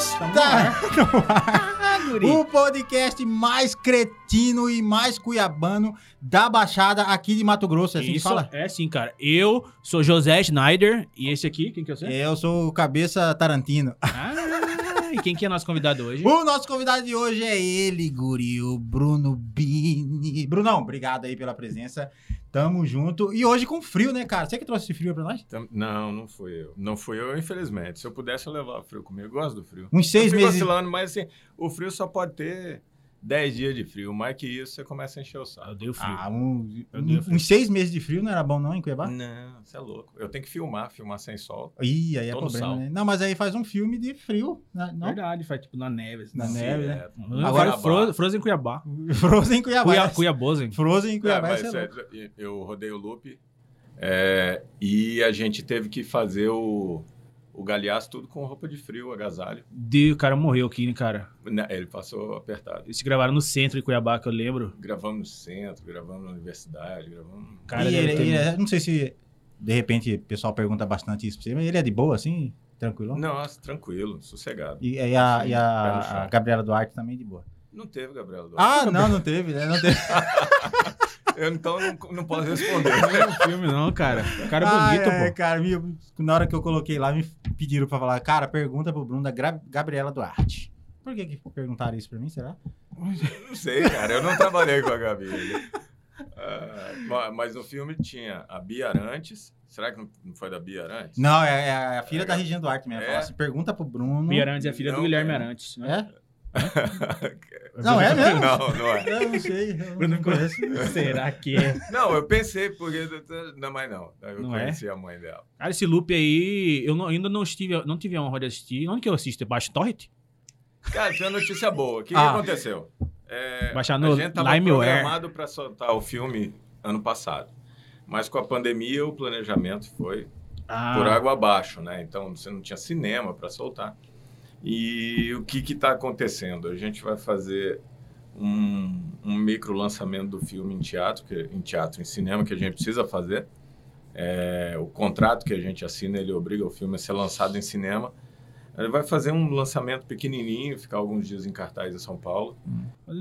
Está o podcast mais cretino e mais cuiabano da Baixada aqui de Mato Grosso. É assim que Isso, fala? é sim, cara. Eu sou José Schneider e esse aqui, quem que é você? Eu sou o Cabeça Tarantino. Ah, e quem que é nosso convidado hoje? O nosso convidado de hoje é ele, guri, o Bruno Bini. Brunão, obrigado aí pela presença. Tamo junto. E hoje com frio, né, cara? Você que trouxe esse frio pra nós? Tam- Não, não fui eu. Não fui eu, infelizmente. Se eu pudesse, eu levava frio comigo. Eu gosto do frio. Uns seis eu meses. vacilando, mas assim, o frio só pode ter 10 dias de frio. Mais que isso, você começa a encher o Eu saco. dei o frio. Ah, um- Eu dei um- frio. uns seis meses de frio não era bom não em Cuiabá? Não, você é louco. Eu tenho que filmar, filmar sem sol. Ih, aí é problema, né? Não, mas aí faz um filme de frio, né? não? Verdade, faz tipo na neve. Assim. Na neve, né? Direto. Agora Agora, Fro Frozen Cuiabá. Frozen em Cuiabá. Cuia, Cuiabosen. Frozen em É, Cuiabá, mas é é, louco. eu rodei o loop é, e a gente teve que fazer o, o galhaço tudo com roupa de frio, agasalho. De, o cara morreu aqui, né, cara? Né, Ele passou apertado. Eles se gravaram no centro de Cuiabá, que eu lembro. Gravamos no centro, gravamos na universidade, gravamos... Cara, e ele, ter- ele é- não sei se de repente o pessoal pergunta bastante isso pra você, mas ele é de boa, assim, tranquilo? Nossa, tranquilo, sossegado. E, e a, e a- a Gabriela Duarte também de boa. Não teve, Gabriel. Duarte. Ah, não, não teve, né? Não teve. Eu então não, não posso responder. Não é um filme, não, cara. O cara é Ah, bonito, é, pô. cara, me- na hora que eu coloquei lá, me pediram pra falar, cara, pergunta pro Bruno da Gra- Gabriela Duarte. Por que, que perguntaram isso pra mim, será? Não sei, cara. Eu não trabalhei com a Gabi. Ma- mas no filme tinha a Bia Arantes. Será que não- foi da Bia Arantes? Não, é, é a filha da Regina Duarte mesmo. É? Assim, pergunta pro Bruno. Bia Arantes é filha do Não, Guilherme cara. Arantes. Né? É? Não, é mesmo? Não, não é. Eu não sei, eu Bruno não conheço. Será que é? Não, eu pensei, porque. Não, mas não. Eu Não é? conheci a mãe dela. Cara, esse loop aí, eu não- ainda não estive, não tive a honra de assistir. Onde que eu assisto? Baixo Torrent? Cara, tinha uma notícia boa. O que, que Ah. aconteceu? É, Baixar no a gente tava LimeWare. programado para soltar o filme ano passado. Mas com a pandemia, o planejamento foi Ah, por água abaixo, né? Então você não tinha cinema para soltar. E o que está acontecendo? A gente vai fazer um, um micro lançamento do filme em teatro, que, em teatro, em cinema, que a gente precisa fazer. É, o contrato que a gente assina, ele obriga o filme a ser lançado em cinema. Ele vai fazer um lançamento pequenininho, ficar alguns dias em cartaz em São Paulo.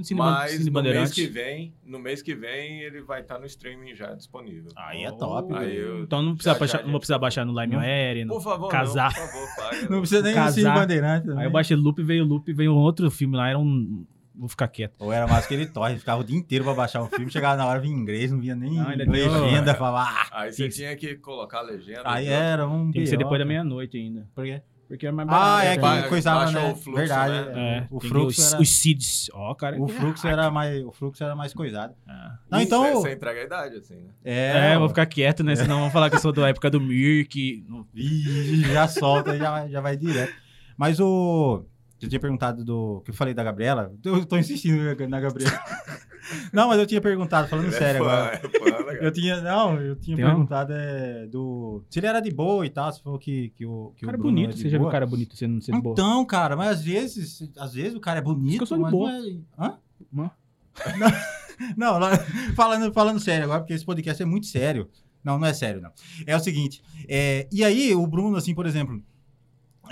cine, Mas cine no mês que vem, no mês que vem, ele vai estar no streaming já disponível. Aí é top. Aí eu- Então não precisa, já, baixar, já, não vou precisar baixar no LimeWare. no- Por favor, Casar. não, por favor, paga. Não precisa nem Casar. Cine Bandeirante também. Aí eu baixei loop, veio loop, veio um outro filme lá, era um... Vou ficar quieto. Ou era mais que ele torre, ficava o dia inteiro pra baixar um filme, chegava na hora, vinha em inglês, não vinha nem Não, legenda, falava, ah, Aí você tinha que colocar a legenda. aí era um Tem que ser depois da meia-noite ainda. Por quê? Porque é mais Ah, barato. é ba- que coisava, né? o fluxo, Verdade. né? É, O tem fluxo os, era... os seeds. Ó, cara. O fluxo era mais, o fluxo era mais coisado. Ah. Não, então, Você, você entrega a idade, assim, né? é, É, eu vou ficar quieto, né? Senão vão falar que eu sou da época do Mirk. No- Ih, já solta, já, já vai direto. Mas o. Eu tinha perguntado do. que eu falei da Gabriela. Eu tô insistindo na Gabriela. Não, mas eu tinha perguntado, falando Ele é sério fã, agora. é fã, cara? Eu tinha. Não, eu tinha Tem um? perguntado é, do. Se ele era de boa e tal, se falou que, que o. Que Cara o Bruno bonito. é de Você já viu boa. cara bonito sendo, sendo boa? Então, cara, mas às vezes, às vezes o cara é bonito, eu sou de mas boa. não é. Hã? Hã? Não, lá- falando, falando sério agora, porque esse podcast é muito sério. Não, não é sério, não. É o seguinte, é, e aí o Bruno, assim, por exemplo,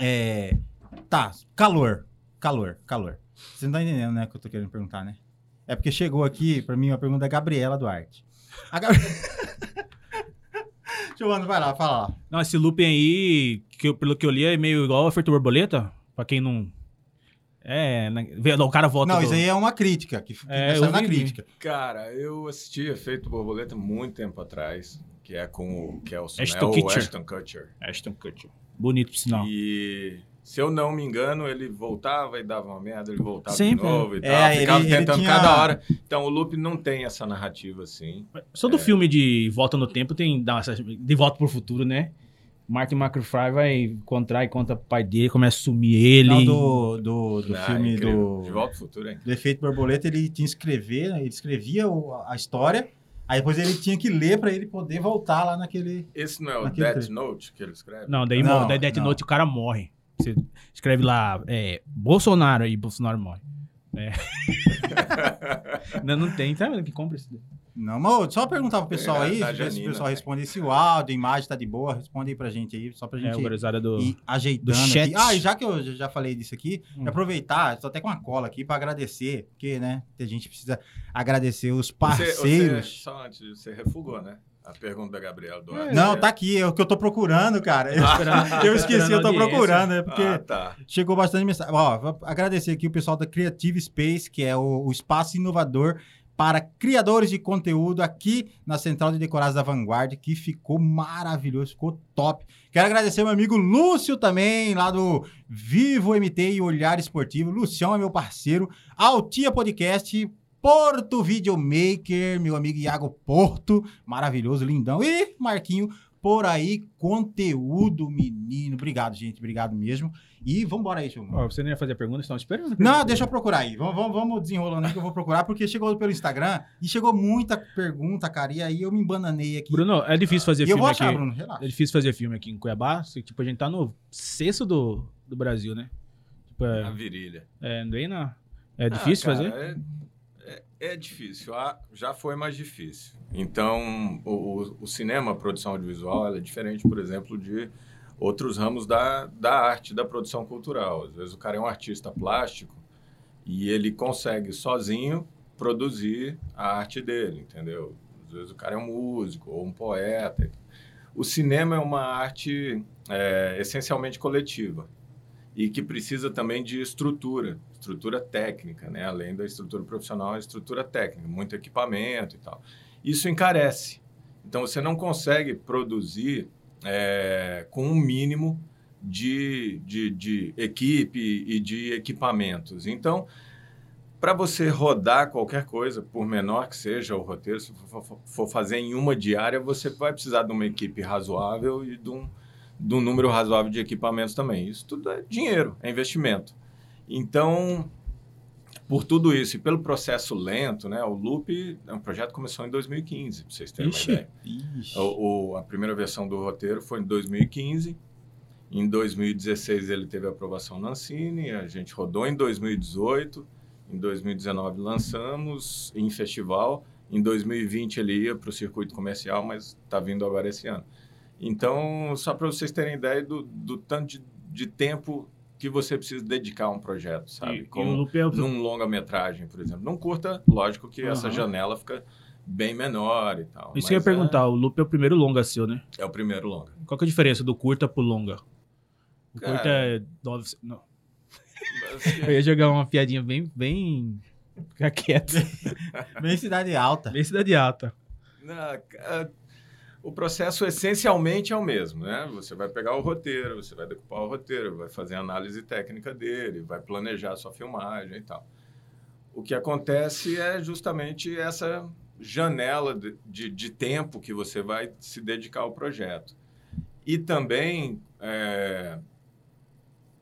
é, tá, calor, calor, calor. Você não tá entendendo, né, o que eu tô querendo perguntar, né? É porque chegou aqui, pra mim, uma pergunta da Gabriela Duarte. A Gab... Giovana, vai lá, fala lá. Não, esse looping aí, que eu- pelo que eu li, é meio igual a Efeito Borboleta. Pra quem não. É, né, o cara volta. Não, do- isso aí é uma crítica, que, que É, saiu eu na vi, vi. crítica. Cara, eu assisti Efeito Borboleta muito tempo atrás, que é com o Kelson, Ashton né? o Kutcher. Ashton Kutcher. Ashton Kutcher. Bonito, por sinal. E se eu não me engano, ele voltava e dava uma merda, ele voltava Sempre, de novo e é. tal. É, ficava ele- ele tentando tinha- cada hora. Então o loop não tem essa narrativa assim. Só do filme de Volta no Tempo tem de Volta pro Futuro, né? Martin McFly vai encontrar e conta pro pai dele, começa a sumir ele. Não, do, do, do Ah, filme incrível. do... De volta ao futuro, hein? do efeito borboleta, ele tinha que escrever, ele escrevia o- a história, aí depois ele tinha que ler pra ele poder voltar lá naquele. Esse não é o Naquele Death trecho. Note que ele escreve? Não, daí, Não, mo- daí Death não. Note o cara morre. Você escreve lá, é, Bolsonaro e Bolsonaro morre. É. não, não tem, tá vendo que compra isso? daí? Não, mas só perguntar pro pessoal É, aí, se o pessoal né? responde se o áudio, a imagem tá de boa, responde aí pra gente aí, só pra É, gente o gurizada do. ir ajeitando do chat. aqui. Ah, e já que eu já- falei disso aqui, Hum. aproveitar, tô até com uma cola aqui pra agradecer, porque, né, a gente precisa agradecer os Você, parceiros. você, só antes, você refugou, né? A pergunta da Gabriela Duarte. Não, tá aqui, é o que eu tô procurando, cara. Eu, Esperando- eu esqueci, eu tô procurando, é porque Ah, tá. chegou bastante mensagem. Ó, vou agradecer aqui o pessoal da Creative Space, que é o, o espaço inovador para criadores de conteúdo aqui na Central de Decorados da Vanguard, que ficou maravilhoso, ficou top. Quero agradecer meu amigo Lúcio também, lá do Vivo MT e Olhar Esportivo. Lucião é meu parceiro. Altia Podcast, Porto Videomaker, meu amigo Iago Porto, maravilhoso, lindão. E Marquinho, por aí, conteúdo, menino. Obrigado, gente, obrigado mesmo. E vambora aí. Ó, você não ia fazer a pergunta, estão esperando. Não, deixa eu procurar aí. Vamos, vamos, vamos desenrolando aí que eu vou procurar, porque chegou pelo Instagram e chegou muita pergunta, cara, e aí eu me embananei aqui. Bruno, é difícil fazer eu filme vou aqui. achar, Bruno, relaxa. É difícil fazer filme aqui em Cuiabá. se, Tipo, a gente tá no sexto do, do Brasil, né? Tipo, é, virilha. é, não vem na. É difícil Ah, cara, fazer? É, é, é difícil. Ah, já foi mais difícil. Então, o, o- cinema, a produção audiovisual, é diferente, por exemplo, de outros ramos da, da arte, da produção cultural. Às vezes o cara é um artista plástico e ele consegue sozinho produzir a arte dele, entendeu? Às vezes o cara é um músico ou um poeta. O cinema é uma arte é, essencialmente coletiva e que precisa também de estrutura, estrutura técnica, né? Além da estrutura profissional, a estrutura técnica, muito equipamento e tal. Isso encarece. Então você não consegue produzir é, com um mínimo de, de, de equipe e de equipamentos. Então, para você rodar qualquer coisa, por menor que seja o roteiro, se for, for- fazer em uma diária, você vai precisar de uma equipe razoável e de um, de um número razoável de equipamentos também. Isso tudo é dinheiro, é investimento. Então, por tudo isso e pelo processo lento, né, o Loop, é um projeto que começou em 2015, para vocês terem Ixi. uma ideia. O, o- a primeira versão do roteiro foi em 2015. Em 2016 ele teve aprovação na Ancine, a gente rodou em 2018. Em 2019 lançamos em festival. Em 2020 ele ia para o circuito comercial, mas está vindo agora esse ano. Então, só para vocês terem ideia do, do tanto de, de tempo que você precisa dedicar a um projeto, sabe? E, e Como loop é o... num longa-metragem, por exemplo. Num curta, lógico que essa Aham. janela fica bem menor e tal. Isso que eu ia é- perguntar, o loop é o primeiro longa seu, né? é o primeiro longa. Qual que é a diferença do curta pro longa? O Cara. curta é. nove- Não. Eu ia jogar uma piadinha bem. bem... Fica quieto. Bem cidade alta. Bem cidade alta. A- o processo essencialmente é o mesmo, né? Você vai pegar o roteiro, você vai decupar o roteiro, vai fazer a análise técnica dele, vai planejar a sua filmagem e tal. O que acontece é justamente essa janela de, de, de tempo que você vai se dedicar ao projeto. E também é,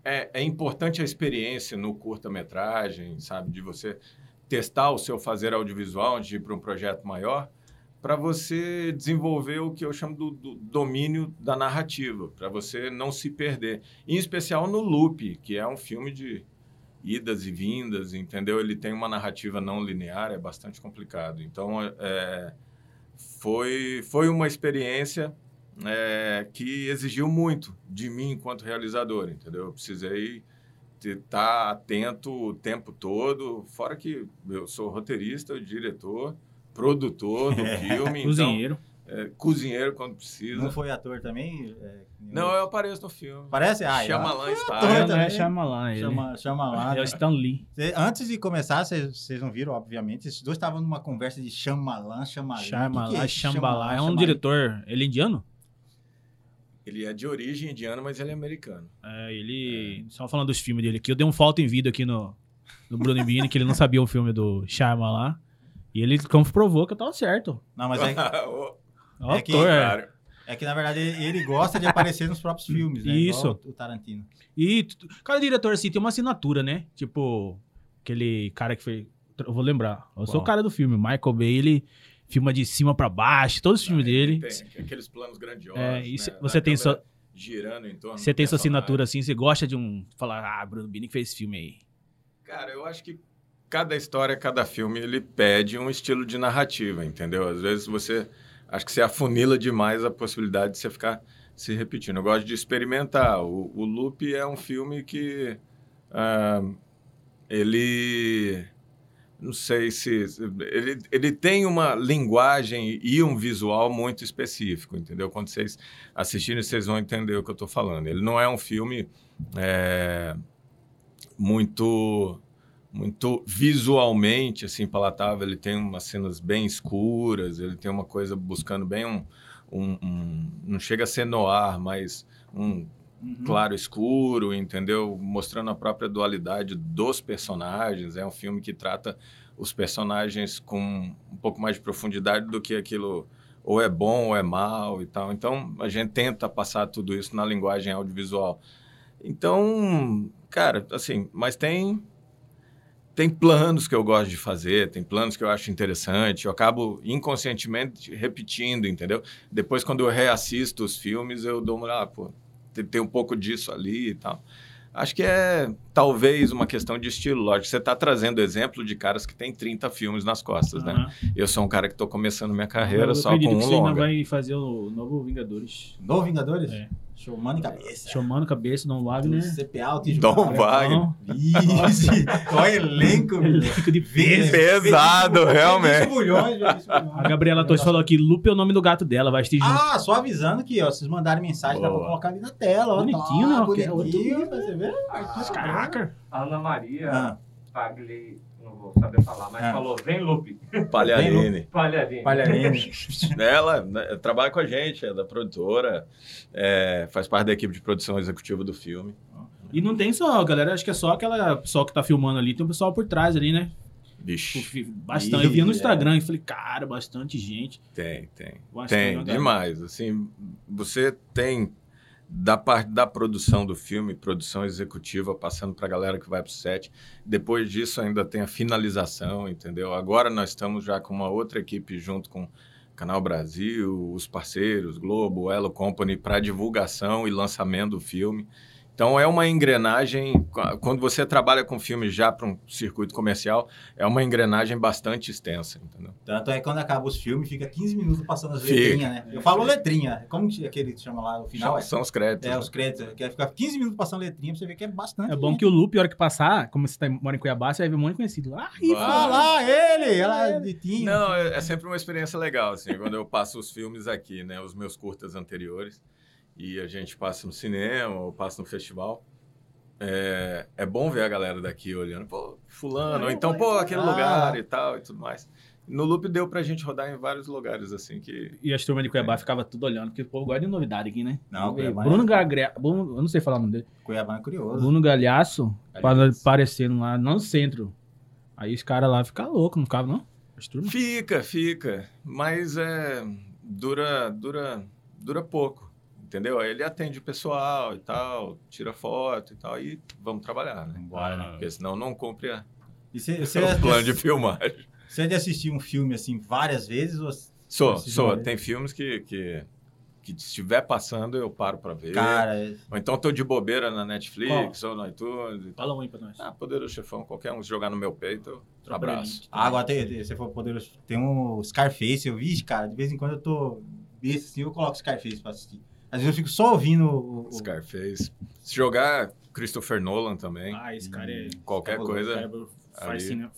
é, é importante a experiência no curta-metragem, sabe? De você testar o seu fazer audiovisual antes de ir para um projeto maior, para você desenvolver o que eu chamo do, do domínio da narrativa, para você não se perder. Em especial no Loop, que é um filme de idas e vindas, entendeu? Ele tem uma narrativa não linear, é bastante complicado. Então, é, foi, foi uma experiência é, que exigiu muito de mim enquanto realizador, entendeu? Eu precisei estar atento o tempo todo, fora que eu sou roteirista, diretor, produtor do filme, então, Cozinheiro. é, cozinheiro quando precisa. Não foi ator também? É, Não, eu apareço no filme. Parece? Ah, Shyamalan é. está. ator É, não é Shyamalan, ele. Chama, chama lá. É o né? Stan Lee. Cê- Antes de começar, vocês não viram, obviamente, esses dois estavam numa conversa de Shyamalan, Shyamalan. Shyamalan, Que que é Shyamalan. É um Shyamalan? diretor. Ele é indiano? Ele é de origem indiana, mas ele é americano. É, ele. Só falando dos filmes dele aqui, eu dei um falta em vídeo aqui no, no Bruno Bini, que ele não sabia o filme do Shyamalan. E ele comprovou que eu tava certo. Não, mas é, O É que- é. Claro. é que, na verdade, ele gosta de aparecer nos próprios filmes, né? Isso. Igual o Tarantino. E cada diretor, assim, tem uma assinatura, né? Tipo, aquele cara que foi. Eu vou lembrar. Eu sou o cara do filme. Michael Bay, ele filma de cima pra baixo, todos os filmes Ah, ele dele. Tem aqueles planos grandiosos. É, e né? você tem câmera sua- Girando em torno Você tem sua assinatura assim, você gosta de um. Falar, ah, Bruno Bini que fez esse filme aí. Cara, eu acho que cada história, cada filme, ele pede um estilo de narrativa, entendeu? Às vezes você, acho que você afunila demais a possibilidade de você ficar se repetindo. Eu gosto de experimentar. O, o Loop é um filme que ah, ele não sei se ele, ele tem uma linguagem e um visual muito específico, entendeu? Quando vocês assistirem, vocês vão entender o que eu estou falando. Ele não é um filme é, muito muito visualmente assim palatável. Ele tem umas cenas bem escuras. Ele tem uma coisa buscando bem um, um, um não chega a ser noir, mas um Uhum. claro escuro, entendeu? Mostrando a própria dualidade dos personagens. É um filme que trata os personagens com um pouco mais de profundidade do que aquilo ou é bom ou é mal e tal. Então a gente tenta passar tudo isso na linguagem audiovisual. Então, cara, assim, mas tem tem planos que eu gosto de fazer, tem planos que eu acho interessante, eu acabo inconscientemente repetindo, entendeu? Depois, quando eu reassisto os filmes, eu dou uma, ah, pô, tem, tem um pouco disso ali e tal. Acho que é talvez uma questão de estilo, lógico. Você está trazendo exemplo de caras que têm 30 filmes nas costas, né? Aham. Eu sou um cara que estou começando minha carreira Eu só acredito com que um você ainda longa. vai fazer o novo Vingadores. Novo Vingadores? É. Show, mano e cabeça. Chamando cabeça, Dom Wagner. CPA, alto e Dom. Wagner. Vixe, olha elenco. Elenco de peso. Pesado, realmente. Bulhões. A Gabriela Torres falou aqui, Lupe é o nome do gato dela, vai assistir junto. Ah, só avisando que, ó, vocês mandarem mensagem, dá pra Boa. colocar ali na tela, ó. Bonitinho, tá, né? É outro Bonitinho, pra você ver. Caraca. A Ana Maria Ah, Pagli, vou saber falar, mas Ah. falou, vem Lupe, Palharini. Palharini. Ela né, trabalha com a gente, é da produtora, é, faz parte da equipe de produção executiva do filme. E não tem só, galera, acho que é só aquela pessoal que tá filmando ali, tem um pessoal por trás ali, né? Vixe, Bastante. Eu via no Ih, é. Instagram e falei, cara, bastante gente. tem, tem. Bastante, Tem, demais. Assim, você tem da parte da produção do filme, produção executiva, passando para a galera que vai para o set. Depois disso, ainda tem a finalização, entendeu? Agora nós estamos já com uma outra equipe junto com Canal Brasil, os parceiros, Globo, Elo Company, para divulgação e lançamento do filme. Então é uma engrenagem, quando você trabalha com filme já para um circuito comercial, é uma engrenagem bastante extensa, entendeu? Tanto é que quando acaba os filmes, fica 15 minutos passando as Fica. letrinhas, né? Eu falo letrinha. Como que aquele que chama lá no final? São, os créditos. É, né? os créditos. Que ficar 15 minutos passando letrinha pra você ver que é bastante. É bom gente. que o Lupe, a hora que passar, como você tá, mora em Cuiabá, você vai ver um monte de conhecido. Ah, Vai. Ah, lá, ele! Ela de tinha. Não, é, é sempre uma experiência legal, assim, quando eu passo os filmes aqui, né? Os meus curtas anteriores, e a gente passa no cinema ou passa no festival. É, é bom ver a galera daqui olhando, pô, fulano, ou então, pô, aquele Ah. lugar e tal e tudo mais. No Loop deu pra gente rodar em vários lugares, assim, que... E as turmas de Cuiabá ficava tudo olhando, porque o povo gosta de novidade aqui, né? Não. Cuiabá Bruno é- Gagre... Bruno, eu não sei falar o nome dele. Cuiabá é curioso. Bruno Galhaço, Galhaço. aparecendo lá no centro. Aí os caras lá ficam loucos, não ficavam, não? As turmas. Fica, fica, mas é, dura, dura, dura pouco, entendeu? Aí ele atende o pessoal e tal, tira foto e tal, e vamos trabalhar, né? Bora, né? Porque senão não cumpre a, E você, você, o plano de filmagem. você é de assistir um filme assim várias vezes? Ou... Sou, Esse sou. Tem filmes que, que, que se estiver passando eu paro pra ver. Cara, é- Ou então tô de bobeira na Netflix ou no iTunes. Fala um aí pra nós. Ah, Poderoso Chefão, qualquer um jogar no meu peito, eu Tropa abraço. de. Ah, agora tem, tem- você for poderoso. Tem um Scarface, eu vi, cara. De vez em quando eu tô besta assim, eu coloco Scarface pra assistir. Às vezes eu fico só ouvindo o. o- Scarface. Se jogar Christopher Nolan também, Ah, esse cara é... qualquer coisa. ali. assim, né?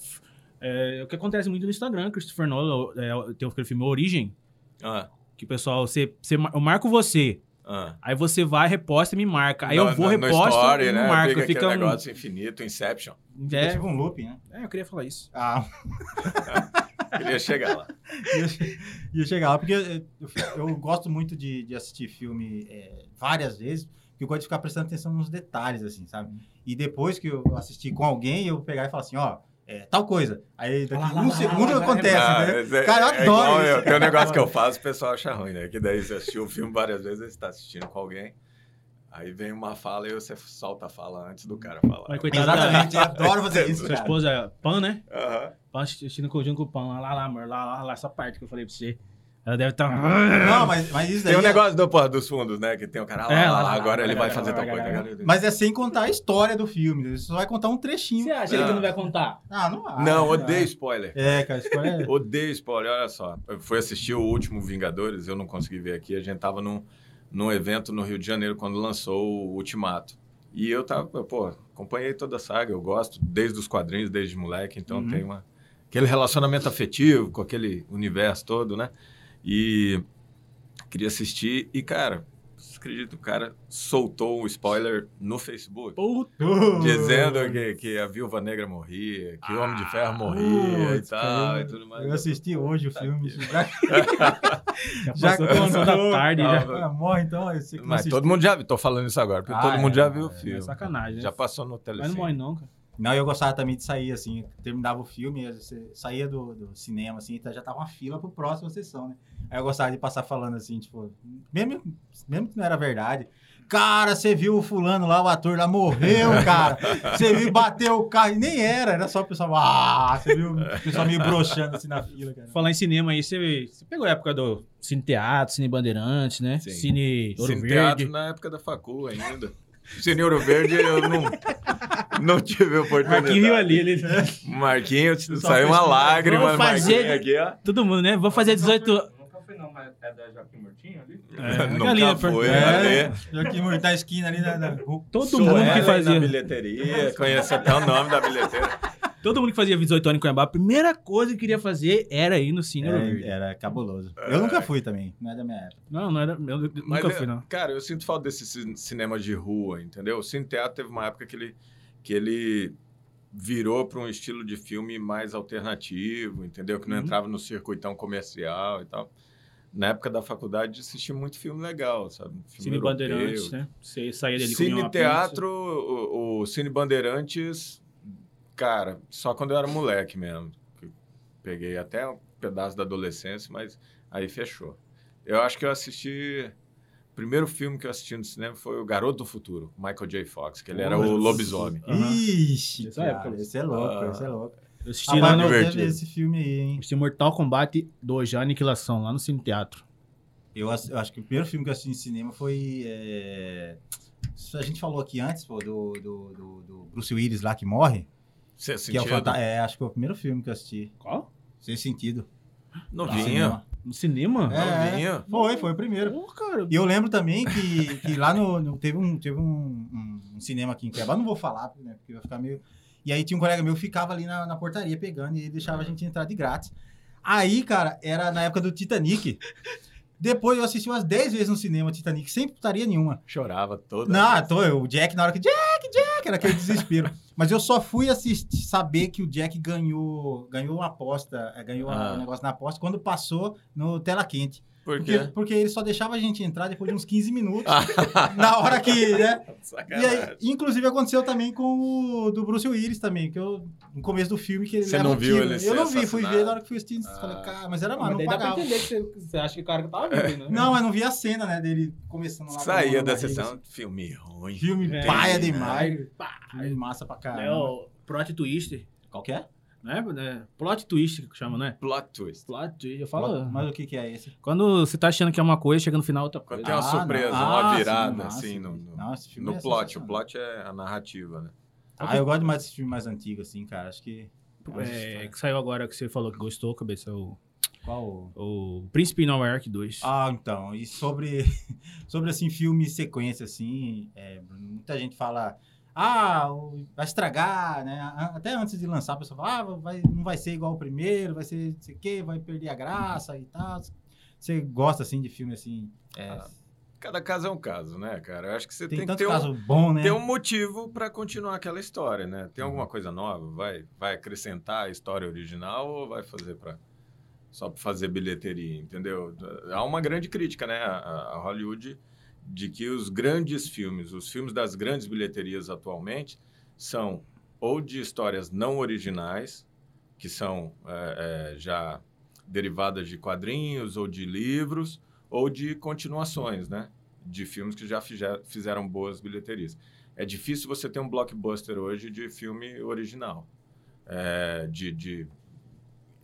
É, o que acontece muito no Instagram, Christopher Nolan, é, tem aquele filme Origem, Ah, que o pessoal, você, você, eu marco você, ah. aí você vai, reposta e me marca. Aí No- eu vou, no- no reposto story, e né? não marco. Fica Fica, um... negócio infinito, Inception. É é, tipo um loop, né? é, eu queria falar isso. Ah, Queria chegar lá. ia chegar lá, porque eu, eu- eu gosto muito de, de assistir filme é, várias vezes, porque eu gosto de ficar prestando atenção nos detalhes, assim, sabe? E depois que eu assistir com alguém, eu pegar e falar assim, ó, é, tal coisa. Aí daqui Lá, lá, um lá, segundo acontece, né? é- Cara, eu é adoro igual isso, eu. Tem um negócio que eu faço, o pessoal acha ruim, né? Que daí você assistiu o filme várias vezes, você está assistindo com alguém, aí vem uma fala e você solta a fala antes do cara falar. Mas coitado Exatamente, eu adoro fazer isso, Sua cara. esposa, Pan, né? Aham. Pan assistindo conjunto com o Pan, lá, lá, lá, amor, lá, lá, lá, essa parte que eu falei pra você. Ela deve estar. Não, mas, mas isso daí. Tem um é- negócio do, porra, dos fundos, né? Que tem o cara lá, É, lá, lá, agora lá, ele lá, vai lá, fazer lá, tal lá, coisa. Mas é sem contar a história do filme. Você só vai contar um trechinho. Você acha que ele não vai contar? Ah, não vai. Não, odeio spoiler. É, cara, spoiler. Odeio spoiler, olha só. Eu fui assistir o último Vingadores, eu não consegui ver aqui. A gente tava num, num evento no Rio de Janeiro quando lançou o Ultimato. E eu tava, pô, acompanhei toda a saga, eu gosto desde os quadrinhos, desde moleque, então Uhum. tem uma, aquele relacionamento afetivo com aquele universo todo, né? E queria assistir e, cara, acredita, o cara soltou um spoiler no Facebook. Puta. Dizendo que, que a Viúva Negra morria, que o Homem de Ferro morria e tal, cara, e tudo mais. Eu assisti hoje o Tá filme. aqui. Já, passou da tarde. cara. Já. Ah, morre então. não Mas todo mundo já viu, tô falando isso agora, porque Ah, todo mundo é, já viu o é, filme. É sacanagem. né? Já passou no Mas telecine. não morre, não, cara. Não, eu gostava também de sair assim, terminava o filme, você saía do, do cinema assim, então já tava uma fila pro próximo sessão, né? Aí eu gostava de passar falando assim, tipo, mesmo, mesmo que não era verdade. Cara, você viu o fulano lá, o ator lá morreu, cara. Você viu, bateu o carro, e nem era, era só o pessoal, ah, você viu o pessoal meio broxando assim na fila, cara. Falar em cinema aí, você, você pegou a época do Cine Teatro, Cine Bandeirantes, né? Sim. Cine Ouro Cine Verde. Teatro na época da facu ainda. Cine Ouro Verde eu não, não tive oportunidade. Marquinhos riu ali, ele... Marquinhos, Só saiu uma lágrima Vou fazer- aqui, ó. Todo mundo, né? Vou fazer 18... Nunca fui, não, mas é da Joaquim Murtinho ali? É, Nunca ali, né, foi, É, ali. Joaquim Murilo na esquina ali na, na rua. Todo Sou mundo que fazia... na bilheteria, conheço até o nome da bilheteira. Todo mundo que fazia 18 anos em Cuiabá, a primeira coisa que queria fazer era ir no Cine É, Verde. era cabuloso. Eu nunca fui também, não é da minha época. Não, não era... Eu Mas, nunca é, fui, não. Cara, eu sinto falta desse ci- cinema de rua, entendeu? O Cine Teatro teve uma época que ele, que ele virou para um estilo de filme mais alternativo, entendeu? Que não Uhum. entrava no circuitão comercial e tal. Na época da faculdade, assisti muito filme legal, sabe? Filme Cine europeu. Bandeirantes, né? Você saía dele Cine uma Teatro, o, o Cine Bandeirantes, cara, só quando eu era moleque mesmo. Peguei até um pedaço da adolescência, mas aí fechou. Eu acho que eu assisti. O primeiro filme que eu assisti no cinema foi O Garoto do Futuro, Michael J. Fox, que ele era o Putz. lobisomem. Aham. Ixi, Essa cara, época. esse é louco, Ah. esse é louco. Eu assisti Ah, lá no... esse filme aí, hein? Assisti Mortal Kombat 2, já Aniquilação, lá no Cine Teatro. Eu, eu acho que o primeiro filme que eu assisti em cinema foi. é, A gente falou aqui antes, pô, do, do, do, do Bruce Willis lá que morre. Você Que é, o fanta... é, acho que foi o primeiro filme que eu assisti. Qual? Sem sentido. Não No cinema. É. Foi, foi o primeiro. Pô, cara. E eu lembro também que, que lá no, no- teve, um, teve um, um- um cinema aqui em Cuiabá, não vou falar, né, porque vai ficar meio... E aí tinha um colega meu que ficava ali na, na portaria pegando e ele deixava a gente entrar de grátis. Aí, cara, era na época do Titanic. Depois eu assisti umas 10 vezes no cinema Titanic, sem putaria nenhuma. Chorava toda. Não, tô, o Jack, na hora que. Jack, Jack, era aquele desespero. Mas eu só fui assistir, saber que o Jack ganhou, ganhou uma aposta, eh, ganhou Ah. um negócio na aposta quando passou no Tela Quente. Por Porque, quê? porque ele só deixava a gente entrar depois de uns 15 minutos. na hora que, né? E aí, inclusive, aconteceu também com o do Bruce Willis também, que eu, no começo do filme, que ele Você não viu tiro. ele Eu não vi, fui ver na hora que fui assistir. Ah. Falei, cara, mas era Mas mano, não daí dá pra pagava. entender que você, você acha que o cara que tava vivo, né? Não, mas não vi a cena, né, dele começando lá. Saía da sessão, assim. filme ruim. Filme É, paia é. demais. Pá, Filme massa pra É caramba. o plot twist, Qual que é? Né? É, Plot twist que chama, né? Plot twist. Plot twist, eu falo... Mas o que que é esse? Quando você tá achando que é uma coisa, chega no final outra Quando coisa. tem uma Ah, surpresa, não. uma Ah, virada, sim, assim, no, no, filme no é plot. O plot é a narrativa, né? Ah, eu gosto demais desse filme mais antigo, assim, cara. Acho que... É, que saiu agora que você falou que gostou, cabeça, o, Qual? o Príncipe Nova York 2. Ah, então, e sobre, sobre assim, filme e sequência, assim, é, muita gente fala, ah, vai estragar, né? Até antes de lançar, a pessoa fala, ah, vai, não vai ser igual o primeiro, vai ser não sei o quê, vai perder a graça e tal. Você gosta, assim, de filme, assim, é, Ah, Cada caso é um caso, né, cara? Eu acho que você tem, tem, que ter um, bom, né? ter um motivo para continuar aquela história, né? Tem alguma coisa nova? Vai, vai acrescentar a história original ou vai fazer para só para fazer bilheteria, entendeu? Há uma grande crítica, né, a, a Hollywood de que os grandes filmes, os filmes das grandes bilheterias atualmente são ou de histórias não originais, que são é, é, já derivadas de quadrinhos ou de livros, ou de continuações, né? De filmes que já fizer- fizeram boas bilheterias. É difícil você ter um blockbuster hoje de filme original, é, de, de,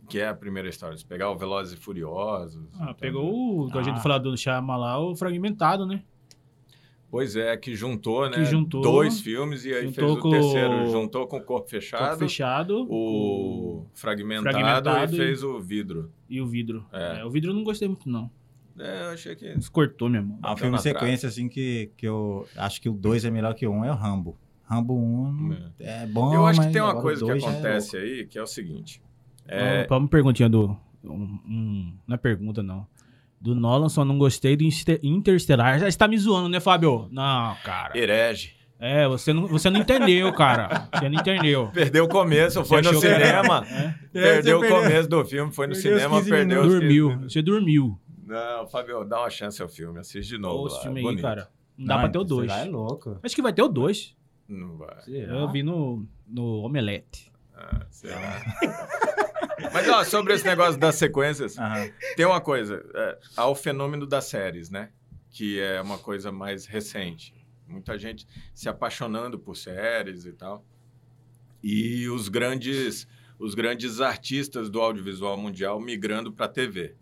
que é a primeira história. Se pegar o Velozes e Furiosos... Ah, então- pegou o que a gente Ah. falou do Chama lá, o fragmentado, né? Pois é, que juntou, né? Que juntou- dois filmes e aí fez o com- terceiro. Juntou com o Corpo Corpo Fechado, fechado. o fragmentado, Fragmentado e e- fez o vidro. E o vidro. É. É, o vidro eu não gostei muito, não. É, eu achei que... Isso cortou, meu irmão. Ah, um filme sequência, assim, que, que eu acho que o 2 é melhor que o 1 um, é o Rambo. Rambo 1 é, bom, eu acho que tem uma coisa que é acontece aí, que é o seguinte. É... É, uma perguntinha do. um- um- não é pergunta, não. Do Nolan, só não gostei do Interstellar. Já está me zoando, né, Fábio? Não, cara. herege. É, você não, você não entendeu, cara. Você não entendeu. Perdeu o começo, foi no cinema. É? Perdeu o começo do filme, foi no perdeu os cinema, 15 perdeu os 15 Dormiu. minutos. Você dormiu. Não, Fábio, dá uma chance ao filme, assiste de novo. Lá, filme é aí, bonito. cara. Não dá pra ter o 2. Interestelar é louco. Acho que vai ter o 2. Não vai. Eu vi no, no Omelete. Ah, será? Mas, ó, sobre esse negócio das sequências, Aham. tem uma coisa. É, há o fenômeno das séries, né? Que é uma coisa mais recente. Muita gente se apaixonando por séries e tal. E os grandes, os grandes artistas do audiovisual mundial migrando para a TV.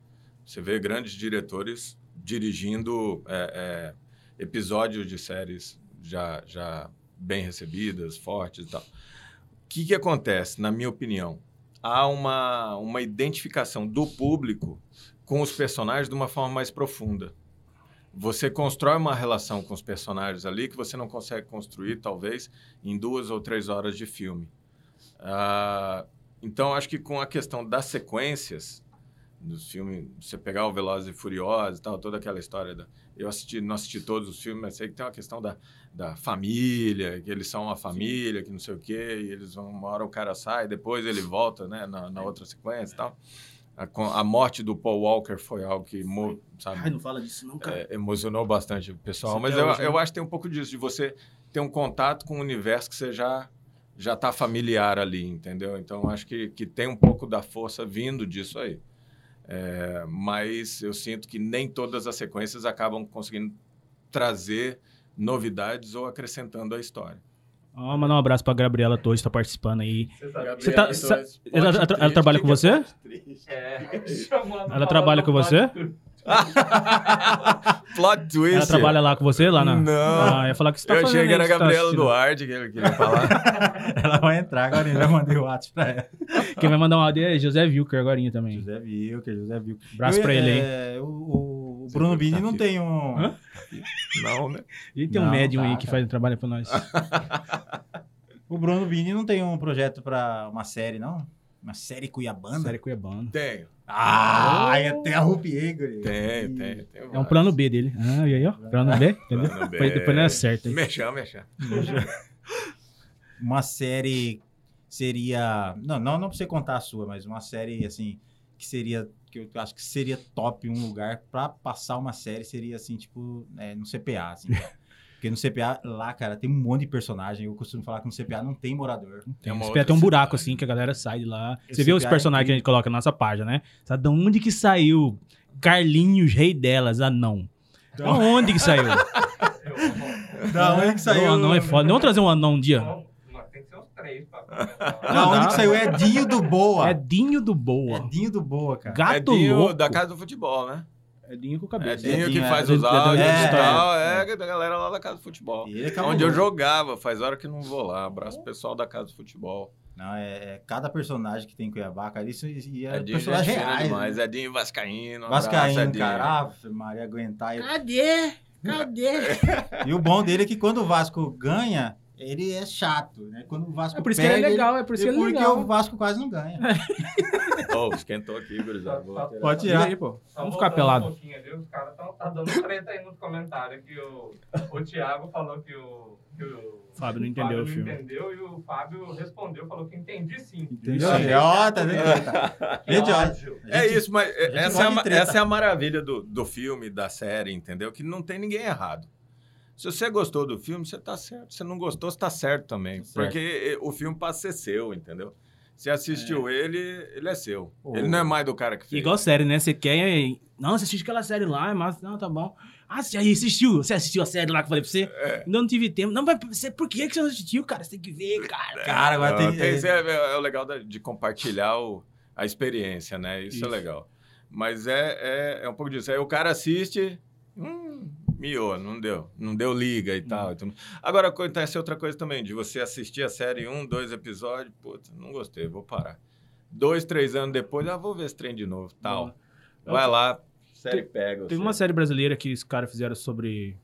Você vê grandes diretores dirigindo é, é, episódios de séries já, já bem recebidas, fortes e tal. O que, que acontece, na minha opinião? Há uma, uma identificação do público com os personagens de uma forma mais profunda. Você constrói uma relação com os personagens ali que você não consegue construir, talvez, em duas ou três horas de filme. Ah, então, acho que com a questão das sequências dos filmes, você pegar o Velozes e Furiosos e tal, toda aquela história da... Eu assisti, não assisti todos os filmes, mas sei que tem uma questão da, da família, que eles são uma família, que não sei o quê, e eles vão, uma hora o cara sai, depois ele volta, né, na, na outra sequência e tal. A, a morte do Paul Walker foi algo que, mo- sabe, fala disso não, é, emocionou bastante o pessoal. Isso Mas eu, hoje, né? eu acho que tem um pouco disso, de você ter um contato com o universo que você já já está familiar ali, entendeu? Então, acho que, que tem um pouco da força vindo disso aí. É, mas eu sinto que nem todas as sequências acabam conseguindo trazer novidades ou acrescentando a história. Ó, mandar um abraço pra Gabriela Torres, que tá participando aí. Você sabe? Você tá- sa- ela- ela tra- ela trabalha com você? É, Ela trabalha com você? Plot twist. Ela trabalha lá com você, lá na... Não. Ah, eu ia falar que você tá eu achei que era a tá Gabriela assistindo. Duarte que ele queria falar. Ela vai entrar agora, eu já mandei o WhatsApp pra ela. Quem vai mandar um áudio é José Wilker agora também. José Vilker, José Vilker. Abraço Eu, pra ele aí. é, o, o Bruno Bini tá não tem um... Hã? Não, né? E tem um Não, médium tá, aí que tá. faz trabalho pra nós. O Bruno Bini não tem um projeto pra uma série, não? Uma série cuiabana? Série Cuiabana. Tenho. Ah, eu até arrupiei, guri. Tem, tem. tem É um plano B dele. Ah, e aí, ó? Plano B, entendeu? Plano B. Depois, não é certo. Mexer, mexer. Uma série seria... Não, não, não pra você contar a sua, mas uma série, assim, que seria... Que eu acho que seria top um lugar pra passar uma série, seria, assim, tipo, é, no CPA, assim. Porque no CPA, lá, cara, tem um monte de personagem. Eu costumo falar que no CPA não tem morador. Tem, outra pé tem um buraco cidade. assim que a galera sai de lá. Esse Você vê os é personagens que a gente coloca na nossa página, né? Sabe de onde que saiu Carlinhos, rei delas, anão? Da onde que saiu? Da onde que saiu? O anão é foda. Vamos trazer um anão um dia? Não, mas tem que ser uns três pra começar. Da onde que saiu? Edinho do Boa. Edinho do Boa. Edinho do Boa, cara. Gato Edinho louco. da Casa do Futebol, né? Edinho com cabeça. Edinho que Edinho, faz é. os áudios É, e tal. é. É, da galera lá da Casa do Futebol. E ele é Onde eu jogava, faz hora que não vou lá. Abraço pessoal da Casa do Futebol. Não, é, é cada personagem que tem em Cuiabá, cara, isso e é gente fina reais. demais. né? Edinho Vascaíno. abraço, Vascaíno, Edinho. cara, Ave Maria aguentar. Cadê? Cadê? E o bom dele é que quando o Vasco ganha, ele é chato, né? Quando o Vasco É por isso que ele perde, é legal, é por isso que ele é porque legal. o Vasco quase não ganha. Ô, esquentou aqui, gurizada. Vou tirar. Pode tirar. aí, pô. Vamos ficar pelado. Um ali, os caras estão tá dando treta aí nos comentários que o, o Thiago falou que o, que o Fábio não entendeu o não filme. entendeu e o Fábio respondeu, falou que entendi sim. Entendeu? Tá? Que Gente, olha, ódio. É isso, mas essa é, a, essa é a maravilha do, do filme, da série, entendeu? Que não tem ninguém errado. Se você gostou do filme, você tá certo. Se não gostou, você tá certo também. Tá certo. Porque o filme passa a ser seu, entendeu? Se assistiu ele, ele é seu. Pô. Ele não é mais do cara que fez. Igual série, né? Você quer. Não, você assiste aquela série lá, é massa. Não, tá bom. Ah, você aí assistiu? Você assistiu a série lá que eu falei pra você? É. Não, não tive tempo. Não, mas você, por que que você não assistiu, cara? Você tem que ver, cara. Cara, agora Ah, tem. tem- isso é, é o legal de compartilhar o, a experiência, né? Isso, Isso. é legal. Mas é, é, é um pouco disso. Aí o cara assiste, miou, não deu. Não deu liga e tal. tudo. Agora acontece outra coisa também, de você assistir a série um, dois episódios, putz, não gostei, vou parar. Dois, três anos depois, ah, vou ver esse trem de novo, tal. Vai lá, série pega. Teve uma série brasileira que os caras fizeram sobre.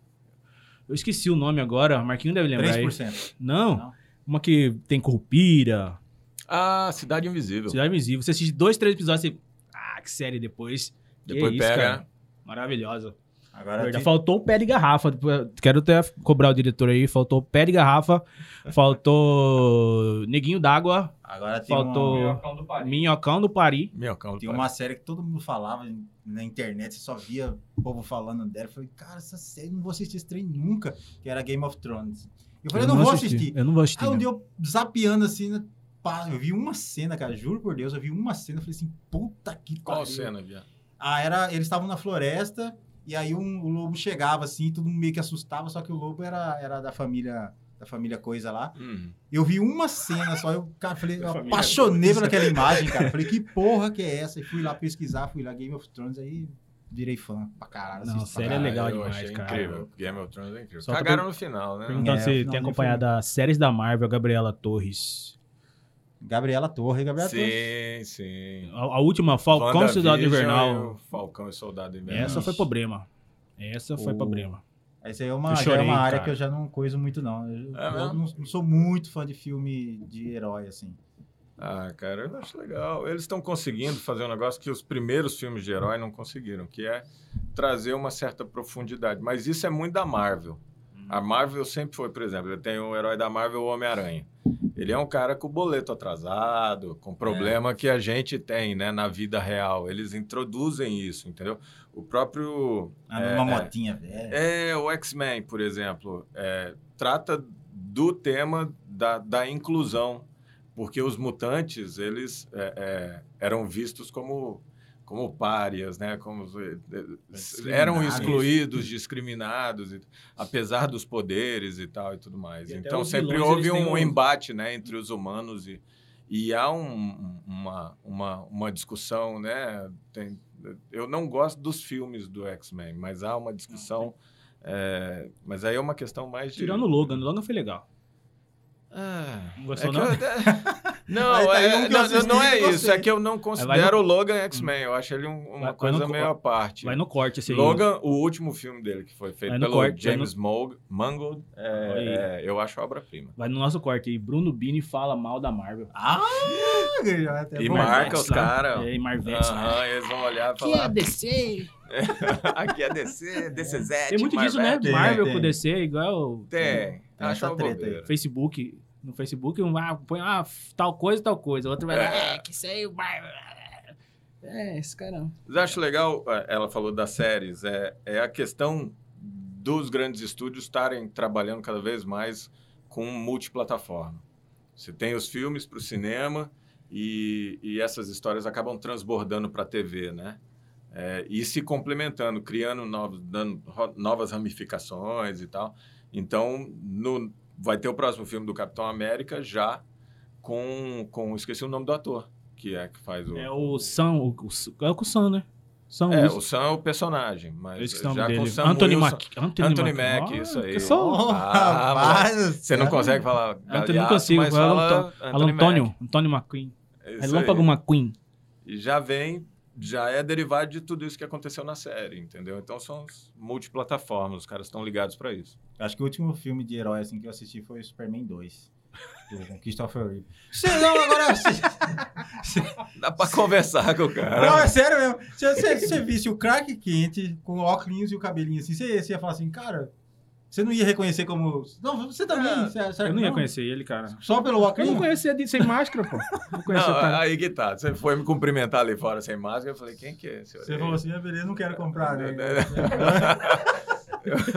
Eu esqueci o nome agora, Marquinho deve lembrar. aí. 3%. Não, Não. uma que tem Curupira, Ah, Cidade Invisível. Cidade Invisível. Você assiste dois, três episódios e você. Ah, que série depois. Que Depois isso, pega. cara. Maravilhosa. Agora Faltou o pé de garrafa. Quero até cobrar o diretor aí. Faltou o pé de garrafa. Faltou Neguinho d'Água. agora tem faltou- uma, Minhocão do Paris. Minhocão do Pari. Minhocão do tem Pai. uma série que todo mundo falava na internet, você só via o povo falando dela. Eu falei, cara, essa série não vou assistir esse trem nunca, que era Game of Thrones. Eu falei, eu não, vou assistir. Eu não vou assistir. Aí um não. dia eu zapeando assim, né, pá, eu vi uma cena, cara, juro por Deus, eu vi uma cena, eu falei assim, puta que Qual pariu. cena, viado? Ah, era, eles estavam na floresta, e aí um, o lobo chegava assim, todo mundo meio que assustava, só que o lobo era, era da família da família coisa lá. Hum. Eu vi uma cena só, eu, cara, falei, eu apaixonei por aquela imagem, cara. Falei, que porra que é essa? E fui lá pesquisar, fui lá Game of Thrones, aí virei fã pra caralho. Não, pra série é legal eu demais, achei cara. incrível. Game of Thrones é incrível. Só pra Cagaram per- no final, né? Perguntando É, se o tem acompanhado as séries da Marvel, Gabriela Torres. Gabriela Torre, Gabriela Torre. Sim, sim. A, a última, Falcão e Soldado e Invernal. Falcão e Soldado Invernal. Essa foi problema. Essa foi O- problema. Essa aí é uma, já é chorei, uma área cara. que eu já não coiso muito, não. Eu, É eu mesmo? não, não sou muito fã de filme de herói, assim. Ah, cara, eu acho legal. Eles estão conseguindo fazer um negócio que os primeiros filmes de herói não conseguiram, que é trazer uma certa profundidade. Mas isso é muito da Marvel. A Marvel sempre foi, por exemplo, eu tenho o herói da Marvel, o Homem-Aranha. Ele é um cara com boleto atrasado, com problema que a gente tem, né, na vida real. Eles introduzem isso, entendeu? O próprio Ah, É, numa é. motinha velha. É, o X-Men, por exemplo, é, trata do tema da, da inclusão, porque os mutantes, eles é, é, eram vistos como, como párias, né? Como, eh, eh, eram excluídos, discriminados, apesar dos poderes e tal e tudo mais. E Então, sempre vilões, houve um um- embate né, entre os humanos e, e há um- uma, uma, uma discussão, né? Tem, eu não gosto dos filmes do X-Men, mas há uma discussão. é, mas aí é uma questão mais de. Tirando o Logan. O Logan foi legal. Ah, Não gostou, é não? eu- não, Aí tá aí é- não, é isso. É que eu não considero no- o Logan X-Men. Eu acho ele um- uma Vai- vai coisa no meio à parte. Vai no corte esse aí. Logan, o último filme dele, que foi feito no pelo corte, James Mog- Mangold, é, Aí. é, eu acho obra-prima. Vai no nosso corte aí. Bruno Bini fala mal da Marvel. Ah, até E marca os caras. É, e Marvex. Aham, eles vão olhar e Que é falar. DC. Aqui é DC, DC7. Tem muito disso, né? Marvel. Tem, Marvel tem. com DC, igual Tem. Tem Acho essa uma treta aí. Facebook. No Facebook, um ah, põe ah, tal coisa, tal coisa. Outro vai lá, É. é, que aí, o Marvel. É, esse cara. Mas acho legal, eh, ela falou das séries, é, é a questão dos grandes estúdios estarem trabalhando cada vez mais com multiplataforma. Você tem os filmes para o cinema e, e essas histórias acabam transbordando para a TV, né? É, e se complementando, criando novos, dando novas ramificações e tal. Então, no- vai ter o próximo filme do Capitão América já com, com esqueci o nome do ator, que é que faz o... É o Sam. O, o, é o Sam, né? Sam É, Wilson. o Sam é o personagem, mas o já com dele. Sam Anthony Wilson- Mac. Anthony, Anthony Mac. Mac, Ah, isso aí. que só- Ah, rapaz, Você não consegue falar Anthony não consigo. mas Fala Anto- Antônio. Antônio McQueen. É É isso Lâmpago aí. McQueen. E já vem, já é derivado de tudo isso que aconteceu na série, entendeu? Então são as multiplataformas, os caras estão ligados para isso. Acho que o último filme de herói assim, que eu assisti foi o Superman 2. Do Christopher Reeve. Você não, agora. Você, Dá para conversar com o não, cara. é sério mesmo. Se você, se você visse o craque quente com óculos e o cabelinho assim, você, você ia falar assim, cara, você não ia reconhecer como. Não, você também. É, você- será Eu não ia conhecer ele, cara. Só pelo Eu óculos? não conhecia de sem máscara, pô. Não conhecia Não, aí que tá. Você foi me cumprimentar ali fora sem máscara, eu falei, quem que é esse? Você falou assim, ah, beleza, não quero comprar, né?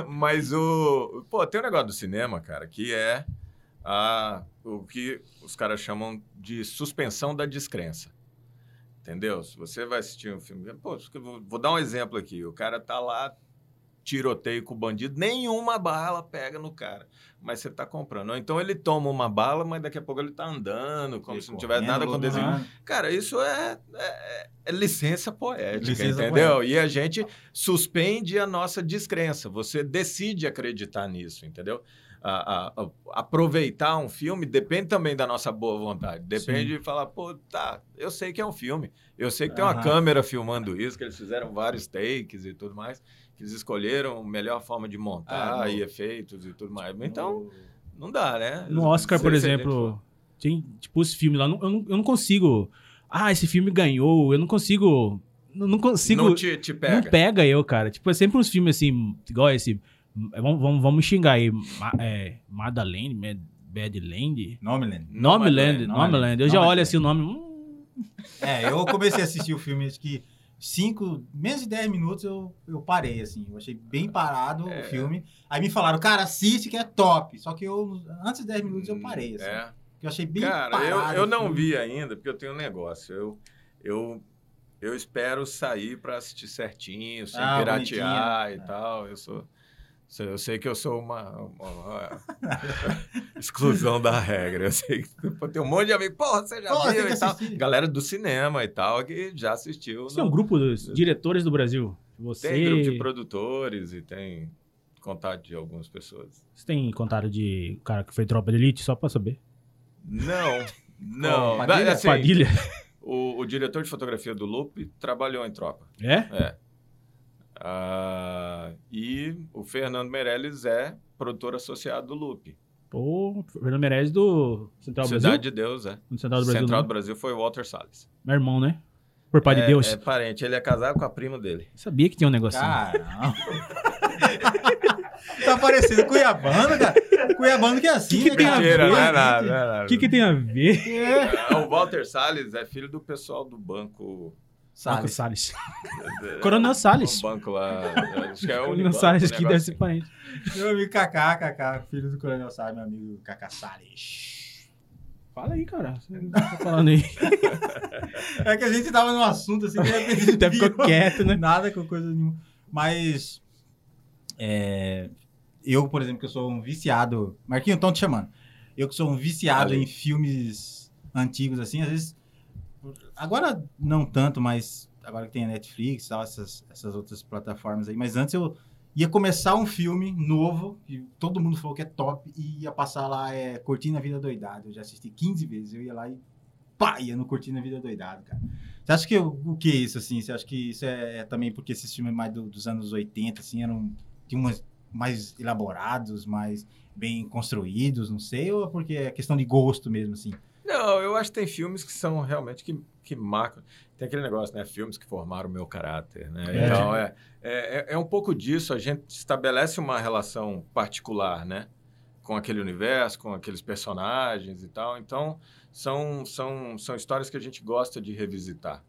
Mas o. Pô, tem um negócio do cinema, cara, que é a, o que os caras chamam de suspensão da descrença. Entendeu? Se você vai assistir um filme. Pô, vou, vou dar um exemplo aqui. O cara tá lá tiroteio com o bandido, nenhuma bala pega no cara. Mas você tá comprando. Ou então ele toma uma bala, mas daqui a pouco ele tá andando, como se não tivesse nada acontecendo. acontecendo. Cara, isso é, é- é licença poética, Licença entendeu? E a gente suspende a nossa descrença. Você decide acreditar nisso, entendeu? A- a- a- aproveitar um filme depende também da nossa boa vontade. Depende de falar, pô, tá, eu sei que é um filme. Eu sei que tem uma Aham. câmera filmando isso, que eles fizeram vários takes e tudo mais, que eles escolheram a melhor forma de montar Ah, e efeitos e tudo mais. Então, não dá, né? No Oscar, por exemplo, tem, tipo, os filmes lá, eu não, eu não consigo... Ah, esse filme ganhou, eu não consigo... Não, consigo... Não te, te pega. Não pega eu, cara. Tipo, é sempre uns filmes assim, igual esse. é, Vamos, vamos, vamos xingar aí. Ma, é, Madalene, Mad- Badland. Nomeland. Nomeland. Nomeland. Eu já olho assim o nome. hum, É, eu comecei a assistir o filme, acho que cinco, menos de 10 minutos eu, eu parei, assim. Eu achei bem parado É. o filme. Aí me falaram, cara, assiste que é top. Só que eu, antes de 10 minutos eu parei, assim. É. Eu achei bem Cara, parado. eu, eu o não vi ainda, porque eu tenho um negócio. Eu, eu, eu espero sair para assistir certinho, sem Ah, piratear bonitinho. e tal. Eu sou. Eu sei que eu sou uma, uma- uma exclusão da regra. Eu sei que tem um monte de amigo. Porra, você já tem viu e tal. assistir. Galera do cinema e tal, que já assistiu. Isso é um no- grupo dos diretores do Brasil. Você Tem grupo de produtores e tem contato de algumas pessoas. Você tem contato de cara que foi tropa de elite, só pra saber? Não, não. Padilha? Assim, Padilha. o, o diretor de fotografia do Loop trabalhou em tropa. É? É. Ah, e o Fernando Meirelles é produtor associado do Loop. Pô, Fernando Meirelles do Central do Cidade Brasil? de Deus, é. Do Central do Brasil. Central não. do Brasil foi o Walter Salles. Meu irmão, né? Por pai é, de Deus. É parente, ele é casado com a prima dele. Sabia que tinha um negocinho. Caramba. tá parecendo Cuiabano, cara. Cuiabano que é assim, Que que né, tem cara? a Mentira, não é nada, que- não é nada. O que, que tem a ver? É. O Walter Salles é filho do pessoal do banco. Marco Salles. Salles. Coronel Salles. O banco lá. Acho que é o Coronel Salles aqui deve ser parente. Meu amigo Kaká, Kaká, filho do Coronel Salles, meu amigo Kaká Salles. Fala aí, cara. Você não tá falando aí. É que a gente tava num assunto assim, de repente. Até ficou quieto, né? Nada com coisa nenhuma. Mas. é, eu, por exemplo, que eu sou um viciado. Marquinho, estão te chamando. Eu que sou um viciado Falei. em filmes antigos, assim, às vezes. Agora não tanto, mas agora que tem a Netflix, tal, essas, essas outras plataformas aí. Mas antes eu ia começar um filme novo, que todo mundo falou que é top, e ia passar lá, é Curtindo a Vida Doidado. Eu já assisti 15 vezes. Eu ia lá e pá, ia no Curtindo a Vida Doidado, cara. Você acha que o, que é isso, assim? Você acha que isso é, também porque esses filmes mais do- dos anos 80, assim, eram tinham umas mais elaborados, mais bem construídos, não sei, ou é porque é questão de gosto mesmo, assim? Não, eu acho que tem filmes que são realmente que, que marcam. Tem aquele negócio, né? Filmes que formaram o meu caráter, né? É. Então, é, é, é um pouco disso. A gente estabelece uma relação particular, né? Com aquele universo, com aqueles personagens e tal. Então, são, são, são histórias que a gente gosta de revisitar.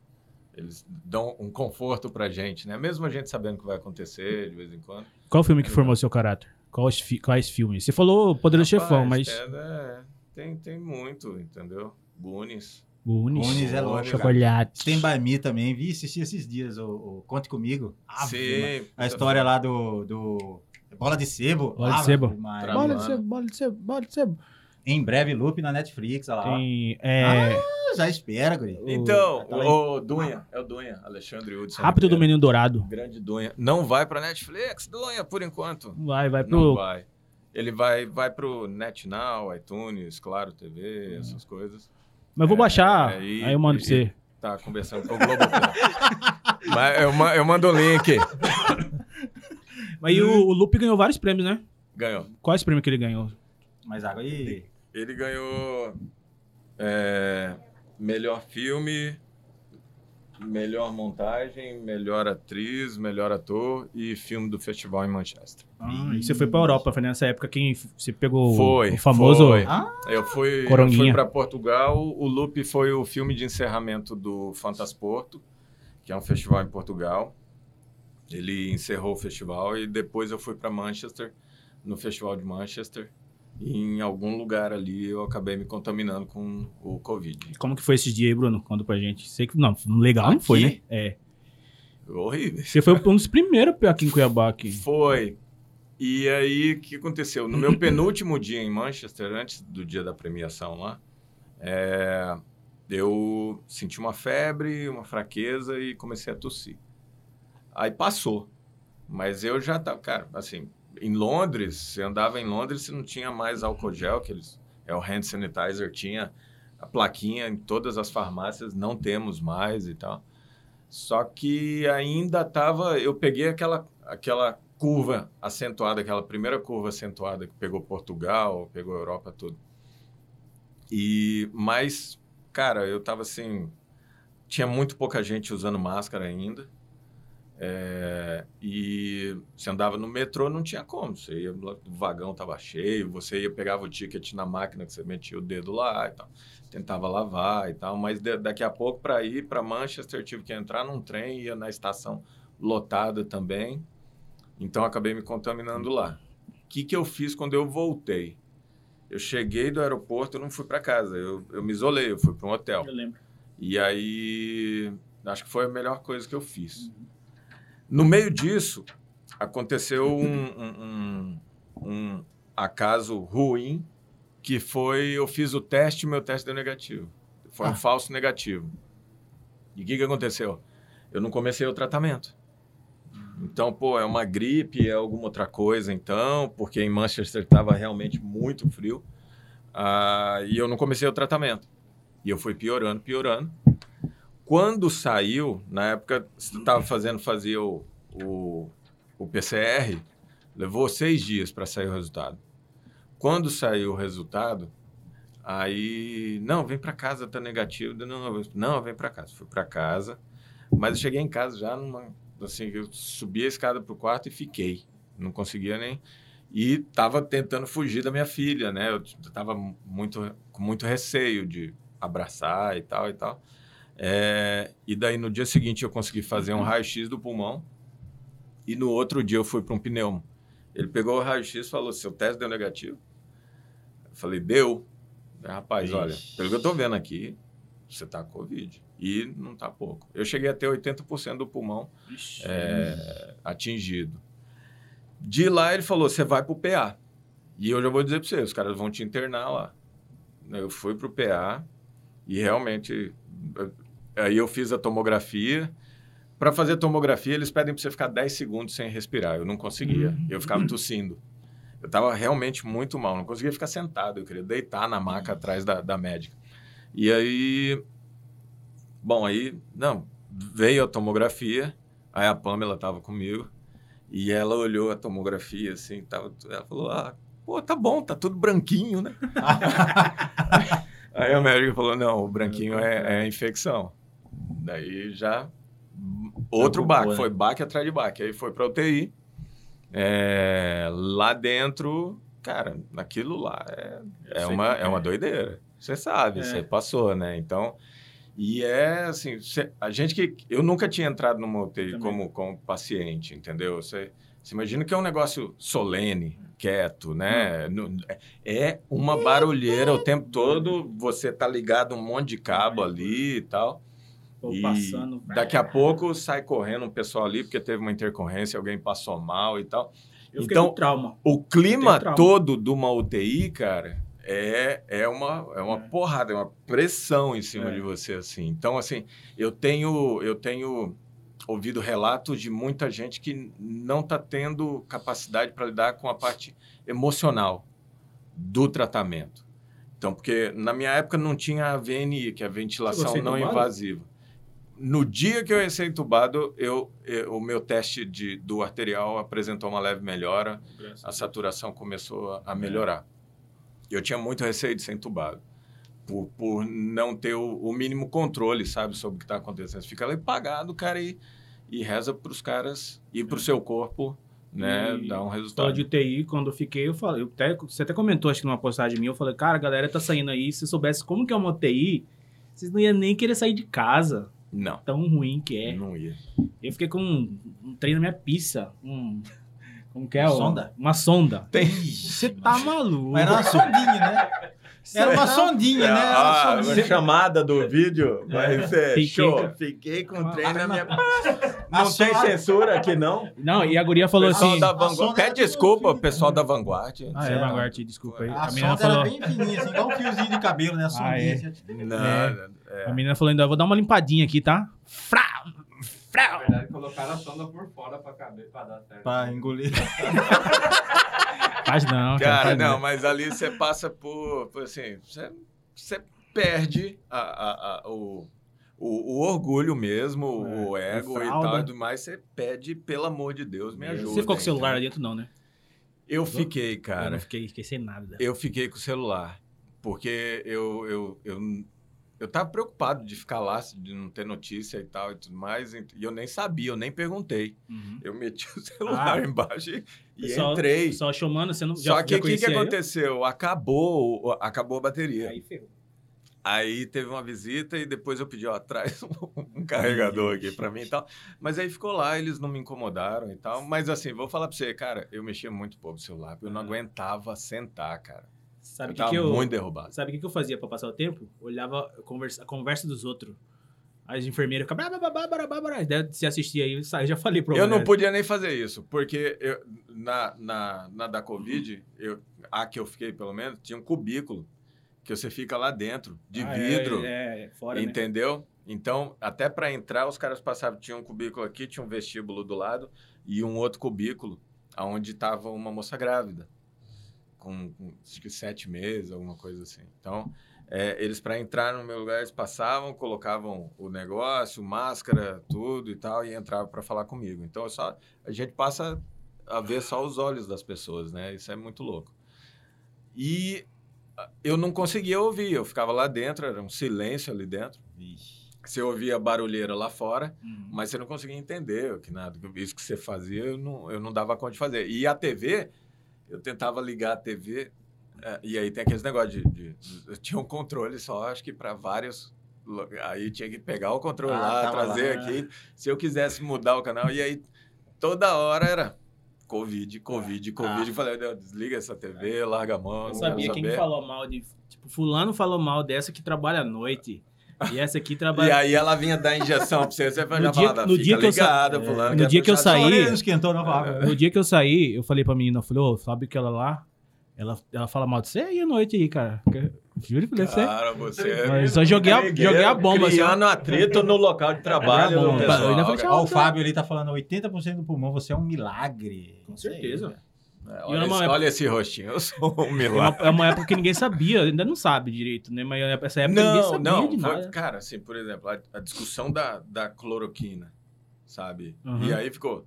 Eles dão um conforto pra gente, né? Mesmo a gente sabendo o que vai acontecer de vez em quando. Qual filme que formou seu caráter? Quais, fi- quais filmes? Você falou Poderoso Chefão, Rapaz, mas. é, é, tem, tem muito, entendeu? Goonies. Goonies. Goonies é louco, Chocolate. By Me também, vi assistir esses dias, o, o Conte Comigo. Ave. Sim. A história lá do, do Bola de Sebo. Bola de Sebo. Bola de sebo, bola de sebo, bola de sebo. Em breve, loop na Netflix, olha lá. Tem. É, Ah, Já espera, guri. Então, Tá lá em- o Dunha, é o Dunha, Alexandre Hudson. Rápido do Ribeiro. Menino Dourado. Grande Dunha. Não vai pra Netflix, Dunha, por enquanto. Vai, vai Não pro. vai. Ele vai, vai pro NetNow, iTunes, Claro TV, essas coisas. Mas eu vou É, baixar. é, e- aí eu mando pra e- você. Tá conversando com o Globoplay. Mas eu, eu mando o link. Mas e o, o Lupe ganhou vários prêmios, né? Ganhou. Quais prêmios que ele ganhou? Mais água aí. Ele ganhou é, melhor filme, melhor montagem, melhor atriz, melhor ator e filme do festival em Manchester. Ah, e você foi pra Europa, foi nessa época que você pegou Foi, o famoso. foi. Ah, Eu fui, eu Coronguinha. fui para Portugal. O Loop foi o filme de encerramento do Fantasporto, que é um festival em Portugal. Ele encerrou o festival e depois eu fui para Manchester, no festival de Manchester. E em algum lugar ali eu acabei me contaminando com o Covid. Como que foi esses dias aí, Bruno? Conta pra gente. Sei que não, legal não foi, Aqui? né? É. horríveis. Você foi um dos primeiros aqui em Cuiabá. Aqui. Foi. E aí, o que aconteceu? No meu penúltimo dia em Manchester, antes do dia da premiação lá, é, eu senti uma febre, uma fraqueza e comecei a tossir. Aí passou. Mas eu já tava, cara, assim, em Londres, você andava em Londres, você não tinha mais álcool gel, que eles, é o hand sanitizer, tinha a plaquinha em todas as farmácias, não temos mais e tal. Só que ainda tava, eu peguei aquela aquela curva acentuada, aquela primeira curva acentuada que pegou Portugal, pegou Europa toda. E mas, cara, eu tava assim, tinha muito pouca gente usando máscara ainda. É, e você andava no metrô, não tinha como. Você ia, o vagão estava cheio, você ia pegava o ticket na máquina que você metia o dedo lá e tal. Tentava lavar e tal, mas de, daqui a pouco para ir para Manchester tive que entrar num trem, ia na estação lotada também. Então acabei me contaminando lá. O que, que eu fiz quando eu voltei? Eu cheguei do aeroporto, eu não fui para casa, eu, eu me isolei, eu fui para um hotel. Eu lembro. E aí, acho que foi a melhor coisa que eu fiz. No meio disso, aconteceu um, um, um, um acaso ruim, que foi, eu fiz o teste e meu teste deu negativo. Foi um Ah. falso negativo. E o que, que aconteceu? Eu não comecei o tratamento. Então, pô, é uma gripe, é alguma outra coisa, então, porque em Manchester estava realmente muito frio. Ah, e eu não comecei o tratamento. E eu fui piorando, piorando. Quando saiu, na época, você estava fazendo, fazia o, o, o PCR, levou seis dias para sair o resultado. Quando saiu o resultado, aí, não, vem para casa, tá negativo. Não, não vem para casa. Fui para casa, mas eu cheguei em casa já numa, assim, eu subi a escada pro quarto e fiquei. Não conseguia nem e estava tentando fugir da minha filha, né? Eu estava muito com muito receio de abraçar e tal e tal. É, e daí no dia seguinte eu consegui fazer um raio-x do pulmão e no outro dia eu fui para um pneumo. Ele pegou o raio-x e falou: "Seu teste deu negativo?" Eu falei: "Deu." Rapaz, Ixi. olha, pelo que eu tô vendo aqui, você tá com Covid. E não tá pouco. Eu cheguei a ter 80% do pulmão é, atingido. De lá ele falou: você vai para o PA. E eu já vou dizer para você: os caras vão te internar lá. Eu fui para o PA e realmente. Aí eu fiz a tomografia. Para fazer a tomografia, eles pedem para você ficar 10 segundos sem respirar. Eu não conseguia. Eu ficava tossindo. Eu estava realmente muito mal. Não conseguia ficar sentado. Eu queria deitar na maca atrás da, da médica. E aí. Bom, aí. Não. Veio a tomografia. Aí a Pamela estava comigo. E ela olhou a tomografia, assim, tava, ela falou, ah, pô, tá bom, tá tudo branquinho, né? Aí a médica falou, não, o branquinho é, é a infecção. Daí já, outro baque, né? foi baque atrás de baque. Aí foi pra UTI. É, lá dentro, cara, naquilo lá é, é, sei uma, é uma é. doideira. Você sabe, É. você passou, né? Então, e é assim, a gente que. Eu nunca tinha entrado numa UTI Também. como, como paciente, entendeu? Você, você imagina que é um negócio solene, quieto, né? Nu- É uma barulheira o tempo todo, você tá ligado um monte de cabo ali e tal. E passando. daqui a pouco sai correndo um pessoal ali, porque teve uma intercorrência, alguém passou mal e tal. Eu então- trauma. O clima trauma. todo de uma UTI, cara, é, é, uma, é uma É. porrada, é uma pressão em cima É. de você, assim. Então, assim, eu tenho, eu tenho ouvido relatos de muita gente que não está tendo capacidade para lidar com a parte emocional do tratamento. Então, porque na minha época não tinha a VNI, que é a ventilação não invasiva. No dia que eu ia ser entubado, eu, eu- o meu teste de, do arterial apresentou uma leve melhora a saturação começou a- a melhorar. Eu tinha muito receio de ser entubado, por, por não ter o, o mínimo controle, sabe, sobre o que está acontecendo. Você fica ali pagado, cara, e, e reza para os caras e para o seu corpo, né, E dar um resultado. de UTI, quando eu fiquei, eu falei, eu até, você até comentou, acho que numa postagem minha, eu falei, cara, a galera tá saindo aí, se soubesse como que é uma UTI, vocês não iam nem querer sair de casa, Não, tão ruim que é. não ia. Eu fiquei com um, um trem na minha pizza, um, como que é? Uma sonda? Uma sonda. Tem, Você tá maluco. Mas era uma sondinha, né? Era uma sondinha, né? Era uma Ah, sondinha. chamada do vídeo vai ser Fiquei show. com- Fiquei com o trem na minha... A Não tem sonda- censura aqui, não? Não, e a guria falou Pessoal assim. da era Pede desculpa, pessoal da Vanguarda. Ah, é, Vanguard, desculpa aí. A A menina sonda era falou. bem fininha, assim, igual um fiozinho de cabelo, né? A sondinha. é. assim, Não, é. A menina falou ainda, vou dar uma limpadinha aqui, tá? Frau! Na Frau! verdade, colocaram a sonda por fora pra caber, pra dar certo. Pra engolir. Faz não, cara. Cara, não, mas ali você passa por, por assim, você, você perde a, a- a- o, o, o orgulho mesmo, o ego e tal e tudo mais, você pede, pelo amor de Deus, me ajuda. Você ficou com o celular dentro, não, né? Eu fiquei, Eu cara. não fiquei, fiquei sem nada. Eu fiquei com o celular. Porque eu, eu, eu, eu tava preocupado de ficar lá, de não ter notícia e tal e tudo mais. E eu nem sabia, eu nem perguntei. Uhum. Eu meti o celular Ah. embaixo e, Pessoal- entrei. Só chamando, você não Só já, que o que, que eu? aconteceu? Acabou, acabou a bateria. Aí ferrou. Aí teve uma visita e depois eu pedi, ó, traz um, um carregador aqui pra mim e tal. Mas aí ficou lá, eles não me incomodaram e tal. Mas assim, vou falar pra você, cara, eu mexia muito pouco no celular, eu não Ah. aguentava sentar, cara. Sabe o que, que eu. muito derrubado. Sabe o que, que eu fazia pra passar o tempo? Olhava a conversa, a conversa dos outros. As enfermeiras ficavam. Se assistia aí, eu já falei pra Eu não podia nem fazer isso, porque eu, na, na, na da Covid, eu, a que eu fiquei pelo menos, tinha um cubículo que você fica lá dentro, de Ah, é, vidro. É, é, fora, né? Entendeu? Então, até para entrar, os caras passavam. Tinha um cubículo aqui, tinha um vestíbulo do lado e um outro cubículo, onde estava uma moça grávida, com, com acho que sete meses, alguma coisa assim. Então, é, eles, para entrar no meu lugar, eles passavam, colocavam o negócio, máscara, tudo e tal, e entravam para falar comigo. Então, é só, a gente passa a ver só os olhos das pessoas, né? Isso é muito louco. E ah, eu não conseguia ouvir, eu ficava lá dentro, era um silêncio ali dentro. Você ouvia barulheira lá fora, Uhum. mas você não conseguia entender o que nada. Isso que você fazia, eu não, eu não dava conta de fazer. E a TV, eu tentava ligar a TV, eh, e aí tem aqueles negócios de, de- de- Eu tinha um controle só, acho que para vários. Aí tinha que pegar o controle Ah, lá, trazer lá. aqui. Se eu quisesse mudar o canal, e aí toda hora era. Covid, Covid, Covid. Eu falei, "Não, desliga essa TV, larga a mão. Eu não sabia quem saber." falou mal de. Tipo, Fulano falou mal dessa que trabalha à noite. E essa aqui trabalha. E aí ela vinha dar injeção pra você, você já No dia- falava, no fica dia que eu sa- ligada, É, fulano. no dia que eu puxar saí- esquentou, não. No dia que eu saí, eu falei pra menina, eu falei, ô, sabe que ela lá, ela, ela fala mal de você aí à noite aí, cara. Juro pra você. Cara, você... Mas só joguei a, joguei a bomba, assim. Criando atrito no local de trabalho. Eu falei. Ó, o Fábio ali tá falando 80% do pulmão, você é um milagre. Com certeza. É, olha, esse, época- olha esse rostinho, eu sou um É uma, milagre. é uma época que ninguém sabia, ainda não sabe direito, né? Mas essa época ninguém Não, sabia não, de foi- nada. cara, assim, por exemplo, a, a discussão da, da cloroquina, sabe? Uhum. E aí ficou,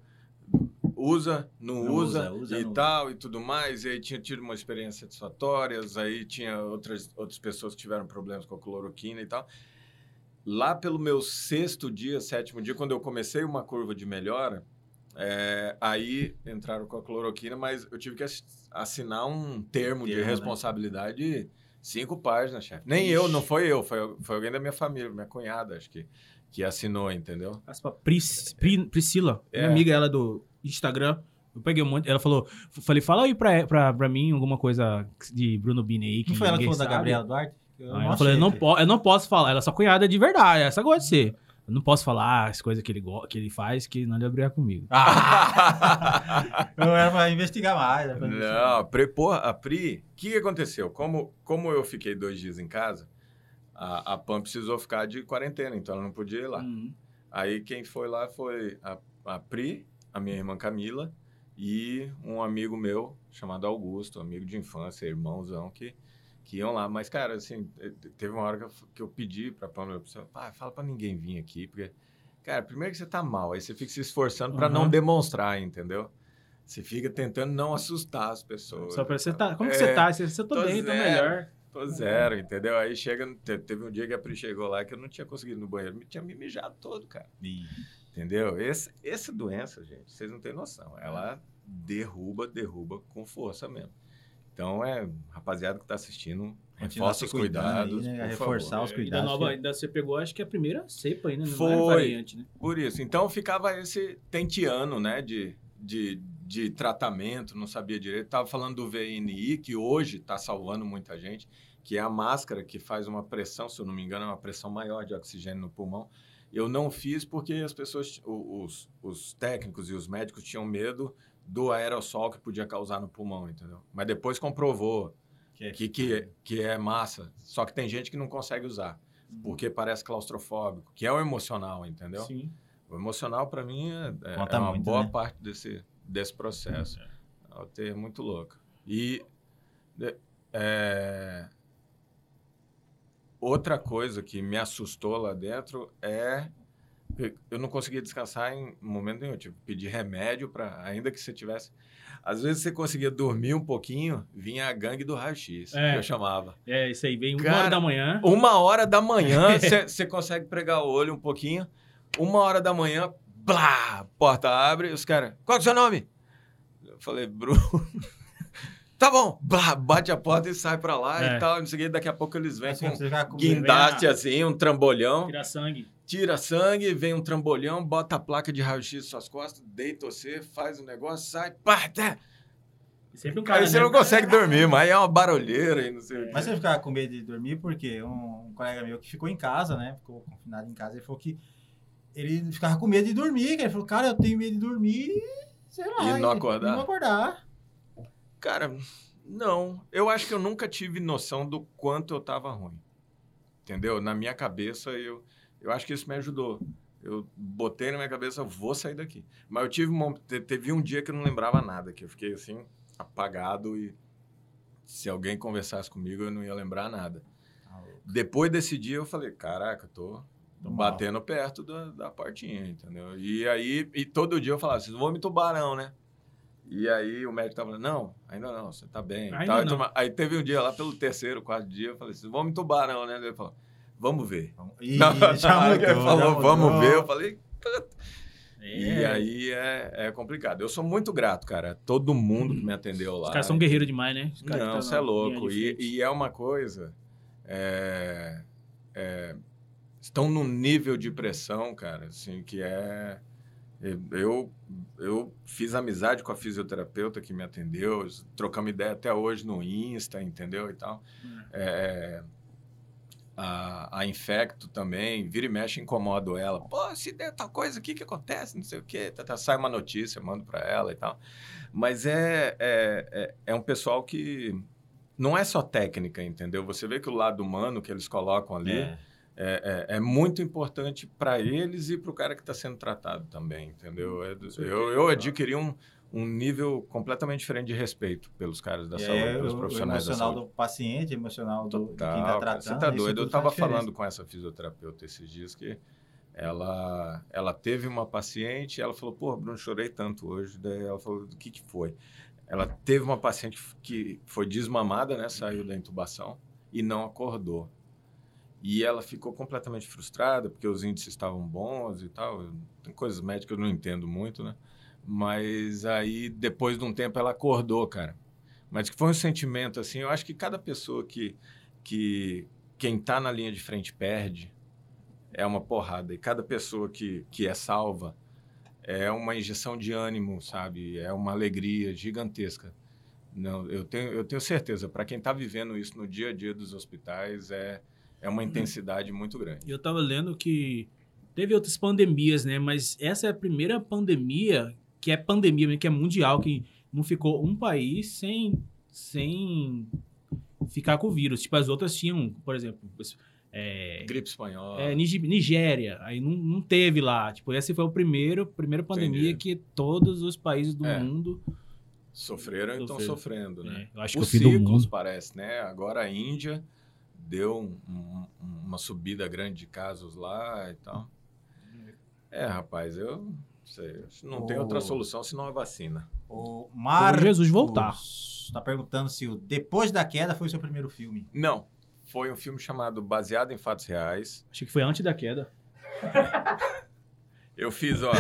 usa, não, Não usa, usa, usa, e não tal, e tudo mais, e aí tinha tido uma experiência satisfatórias, aí tinha outras, outras pessoas que tiveram problemas com a cloroquina e tal. Lá pelo meu sexto dia, sétimo dia, quando eu comecei uma curva de melhora, é, aí entraram com a cloroquina, mas eu tive que ass- assinar um termo de né? responsabilidade de cinco páginas, chefe. Nem eu, não foi eu, foi, foi alguém da minha família, minha cunhada, acho que, que assinou, entendeu? Pris, Pri- Priscila, É. minha amiga, ela do Instagram. Eu peguei um monte. Ela falou, falei, fala aí pra, pra, pra mim alguma coisa de Bruno Bini aí. Que Não foi ela que falou da. Gabriela Duarte? Eu falou, eu não, po eu não posso falar. Ela é sua cunhada de verdade, essa gosta de ser. Eu não posso falar as coisas que ele, que ele faz que não deve brigar comigo. Ah, eu era pra investigar mais. investigar. Não, a Pri, porra, a Pri, o que, que aconteceu? Como, como eu fiquei dois dias em casa, a, a Pam precisou ficar de quarentena, então ela não podia ir lá. Uhum. Aí quem foi lá foi a, a Pri, a minha irmã Camila e um amigo meu chamado Augusto, amigo de infância, irmãozão, que, que iam lá. Mas, cara, assim, teve uma hora que eu, que eu pedi pra Pamela, ah, fala pra ninguém vir aqui, porque, cara, primeiro que você tá mal, aí você fica se esforçando pra não Uhum. demonstrar, entendeu? Você fica tentando não assustar as pessoas. Só pra você tá. Como que É, você tá? Você, você tô, tô bem, tô zero. melhor. Tô zero, entendeu? Aí chega, te- teve um dia que a Pri chegou lá que eu não tinha conseguido ir no banheiro, me tinha me mijado todo, cara. Entendeu? Esse, essa doença, gente, vocês não têm noção. Ela derruba, derruba com força mesmo. Então, é, rapaziada que tá assistindo, reforça os cuidando aí, cuidados. né? Reforçar favor. os E da cuidados. nova, ainda você pegou, acho que a primeira cepa ainda, não Foi. era variante, né? Por isso. Então, ficava esse tentiano, né, de, de, de tratamento, não sabia direito. Tava falando do VNI, que hoje está salvando muita gente, que é a máscara que faz uma pressão, se eu não me engano, é uma pressão maior de oxigênio no pulmão. Eu não fiz porque as pessoas, os, os técnicos e os médicos tinham medo do aerossol que podia causar no pulmão, entendeu? Mas depois comprovou Que é- que, que, que é massa. Só que tem gente que não consegue usar, porque parece claustrofóbico, que é o emocional, entendeu? Sim. O emocional, para mim, é, é- é uma muito, boa né? parte desse, desse processo. A UTI é muito louca. E é, outra coisa que me assustou lá dentro é eu não conseguia descansar em momento nenhum. Que pedir remédio para, ainda que você tivesse. Às vezes você conseguia dormir um pouquinho, vinha a gangue do raio-x, É. que eu chamava. É, isso aí, vem uma Cara, hora da manhã. Uma hora da manhã, você consegue pregar o olho um pouquinho. Uma hora da manhã, blá, porta abre, os caras, qual que é o seu nome? Eu falei, Bruno. tá bom, blá, bate a porta e sai pra lá É. e tal. Não sei o que, daqui a pouco eles vêm Assim, com guindaste assim, um trambolhão, Tirar sangue. Tira sangue, vem um trambolhão, bota a placa de raio-x nas suas costas, deita você, faz o negócio, sai, pá, tá. E sempre um cara. Aí você né? não consegue dormir, mas é uma barulheira e não sei o quê. Mas você ficava com medo de dormir porque um, um colega meu que ficou em casa, né? Ficou confinado em casa, ele falou que ele ficava com medo de dormir. que Ele falou, cara, eu tenho medo de dormir sei lá. E não acordar? E não acordar. Cara, não. Eu acho que eu nunca tive noção do quanto eu tava ruim. Entendeu? Na minha cabeça, eu, eu acho que isso me ajudou. Eu botei na minha cabeça, vou sair daqui. Mas eu tive um, te- teve um dia que eu não lembrava nada, que eu fiquei assim, apagado e se alguém conversasse comigo, eu não ia lembrar nada. Depois desse dia, eu falei, caraca, tô Tô batendo perto da, da portinha, entendeu? E aí, e todo dia eu falava, vocês vão me tubarão, né? E aí o médico tava falando, não, ainda não, você tá bem. Ainda Aí teve um dia lá pelo terceiro, quarto dia, eu falei, vocês vão me tubarão, né? Ele falou, vamos ver. Ih, já mudou, já falou, mudou. vamos ver, eu falei, É. e aí é, é complicado. Eu sou muito grato, cara, a todo mundo que me atendeu lá. Os caras são guerreiros demais, né? Os caras Não, você tá é louco. E, e é uma coisa. é, é, estão num nível de pressão, cara, assim, que é. Eu, eu fiz amizade com a fisioterapeuta que me atendeu, trocamos ideia até hoje no Insta, entendeu? E tal. É, a, a Infecto também, vira e mexe, incomodo ela. Pô, se der tal coisa aqui que acontece, não sei o quê. Tá, tá, sai uma notícia, mando para ela e tal. Mas é, é, é, é um pessoal que não é só técnica, entendeu? Você vê que o lado humano que eles colocam ali é, É. é, é muito importante para eles e para o cara que está sendo tratado também, entendeu? É eu, eu adquiri um, um nível completamente diferente de respeito pelos caras da E saúde, aí, pelos o- o profissionais da emocional saúde. do paciente, emocional do, de quem Total, tá tratando. você tá isso doido. Eu tudo tava faz diferença. falando com essa fisioterapeuta esses dias que ela, ela teve uma paciente e ela falou, pô, Bruno, chorei tanto hoje. Daí ela falou, do que que foi? Ela teve uma paciente que foi desmamada, né? Saiu da intubação e não acordou. E ela ficou completamente frustrada porque os índices estavam bons e tal. Tem coisas médicas que eu não entendo muito, né? Mas aí, depois de um tempo, ela acordou, cara. Mas que foi um sentimento, assim, eu acho que cada pessoa que, que quem tá na linha de frente perde é uma porrada. E cada pessoa que, que é salva é uma injeção de ânimo, sabe? É uma alegria gigantesca. Não, eu tenho, eu tenho certeza, para quem está vivendo isso no dia a dia dos hospitais, é, é uma intensidade muito grande. Eu tava lendo que teve outras pandemias, né? Mas essa é a primeira pandemia que é pandemia, que é mundial, que não ficou um país sem, sem ficar com o vírus. Tipo, as outras tinham, por exemplo, é, Gripe espanhola. é, Nigéria, aí não, não teve lá. Tipo, essa foi a primeiro, primeira pandemia Entendi. que todos os países do É. mundo. Sofreram e estão sofrendo, né? né? Eu acho que o o fim do ciclos parece, né? Agora a Índia deu um- um- uma subida grande de casos lá e tal. É, rapaz, eu sei. Não tem O- outra solução senão a vacina. O Marcos Jesus voltar. Tá perguntando se o Depois da Queda foi o seu primeiro filme. Não. Foi um filme chamado Baseado em Fatos Reais. Acho que foi antes da queda. Eu fiz, ó.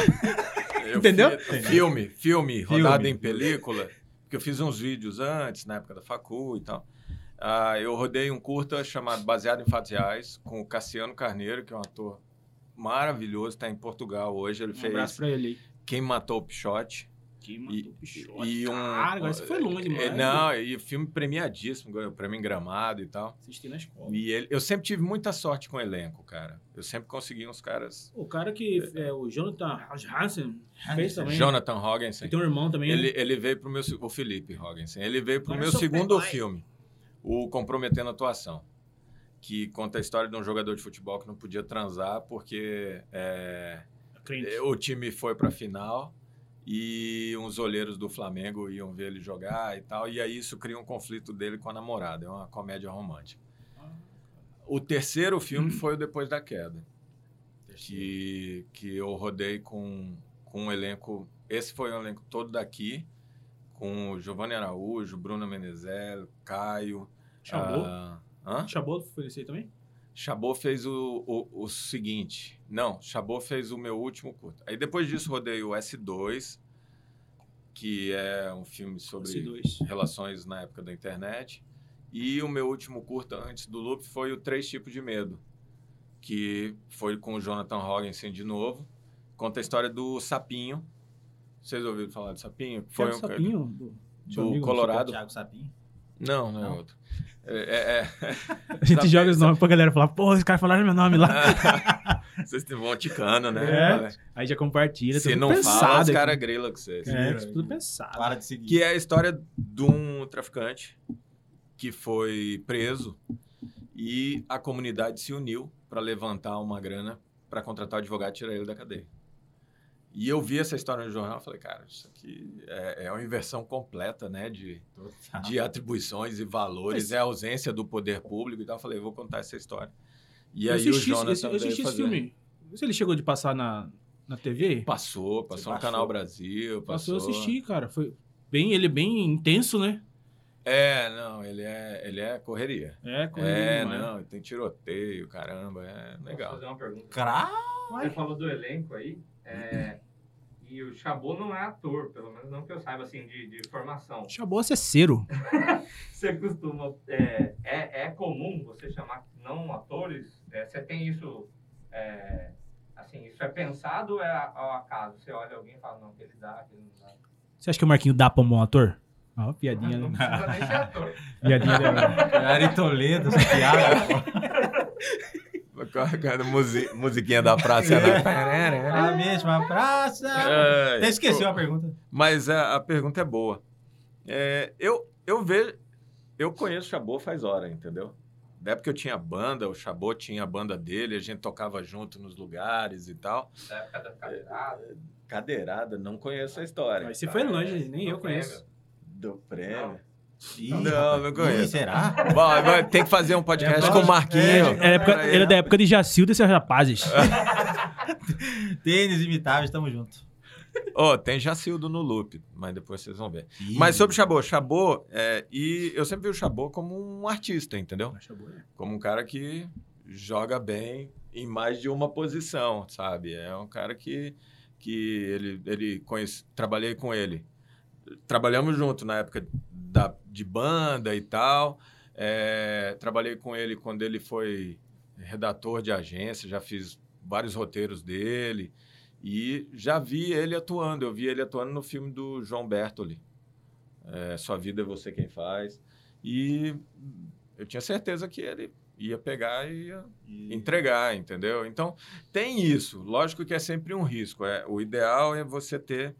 eu Entendeu? fiz- filme, filme, rodado Filme. em película. Porque eu fiz uns vídeos antes, na época da Facu e tal. Ah, eu rodei um curta chamado Baseado em Fatos Reais, com o Cassiano Carneiro, que é um ator maravilhoso, está em Portugal hoje. Ele Um abraço fez pra ele. Quem Matou o Pichote, Que matou o Pichote. E um, Cara, agora você foi longe, É, mano. Não, e filme premiadíssimo, ganhou prêmio Gramado e tal. Assisti na escola. E ele, eu sempre tive muita sorte com o elenco, cara. Eu sempre consegui uns caras. O cara que é o Jonathan Hansen fez também. Jonathan Hogginson. Tem um irmão também. Ele, né? ele veio pro meu. O Felipe Hogginson. Ele veio pro Agora meu segundo filme, o Comprometendo a Atuação. Que conta a história de um jogador de futebol que não podia transar porque é, o time foi pra final e uns olheiros do Flamengo iam ver ele jogar e tal. E aí isso cria um conflito dele com a namorada. É uma comédia romântica. O terceiro filme foi o Depois da Queda. Que, que eu rodei com, com um elenco. Esse foi um elenco todo daqui, com Giovanni Araújo, Bruno Menezel, Caio. Ah, hã? Chabot foi esse aí também? Chabot fez o, o, o seguinte. Não, Chabot fez o meu último curto. Aí depois disso rodei o S2, que é um filme sobre S2. relações na época da internet. E o meu último curta antes do Loop foi o Três Tipos de Medo, que foi com o Jonathan Hogginson de novo. Conta a história do Sapinho. Vocês ouviram falar do Sapinho? Foi um sapinho do, do amigo, Colorado. Thiago Sapinho. Não, não é outro. É, é- é- A gente joga os nomes pra galera falar, pô, os caras falaram meu nome lá. Vocês vão ticando, né? É. Aí já compartilha. Se tudo não pensado fala, os caras grilam com vocês. É, tudo pensado. Para de seguir. Que é a história de um traficante que foi preso e a comunidade se uniu para levantar uma grana para contratar o advogado e tirar ele da cadeia. E eu vi essa história no jornal e falei, cara, isso aqui é, é uma inversão completa, né, de, Total. de atribuições e valores, Mas- é a ausência do poder público e tal. Eu falei, vou contar essa história. E eu aí o assisti, Jonathan eu assisti esse filme. Se ele chegou de passar na, na TV, Passou, passou no. Canal Brasil, passou passou. a assistir, cara. Foi bem, ele é bem intenso, né? É, não, ele é, ele é correria. É, com É, não, tem tiroteio, caramba, é Posso legal. fazer uma pergunta? Cra... Você falou do elenco aí, é, e o Chabot não é ator, pelo menos não que eu saiba, assim, de, de formação. Chabot é cero. Você costuma... É, é, é comum você chamar não atores? É, você tem isso... é, assim, isso é pensado ou é a- ao acaso? Você olha alguém e fala, não, que ele dá, que ele não dá. Você acha que o Marquinho dá pra um bom ator? Ó, piadinha, Não né? precisa nem ser ator. Piadinha. Ari Toledo, essa piada. Musi- musiquinha da praça, né? A mesma praça. É, Até esqueceu a pergunta. Mas a, a pergunta é boa. É, eu, eu vejo. Eu conheço o Chabot faz hora, entendeu? Da época que eu tinha banda, o Chabot tinha a banda dele, a gente tocava junto nos lugares e tal. Da época da cadeirada. Cadeirada, não conheço a história. Mas você foi longe, nem eu conheço. Do prêmio. Ih, Não, não conheço. Será? Vai, tem que fazer um podcast É, com o Marquinho. É, época, Peraí. ele é da época de Jacildo e seus rapazes. Tênis imitáveis, tamo junto. Ó, tem Jacildo no loop, mas depois vocês vão ver. Ih, Mas sobre o Chabot, Chabot, é, e eu sempre vi o Chabot como um artista, entendeu? Como um cara que joga bem em mais de uma posição, sabe? É um cara que, que ele, ele conhece, trabalhei com ele. Trabalhamos junto na época da, de banda e tal. É, trabalhei com ele quando ele foi redator de agência, já fiz vários roteiros dele. E já vi ele atuando. Eu vi ele atuando no filme do João Bertoli. É, Sua Vida é Você Quem Faz. E eu tinha certeza que ele ia pegar e ia E- entregar, entendeu? Então, tem isso. Lógico que é sempre um risco. É, o ideal é você ter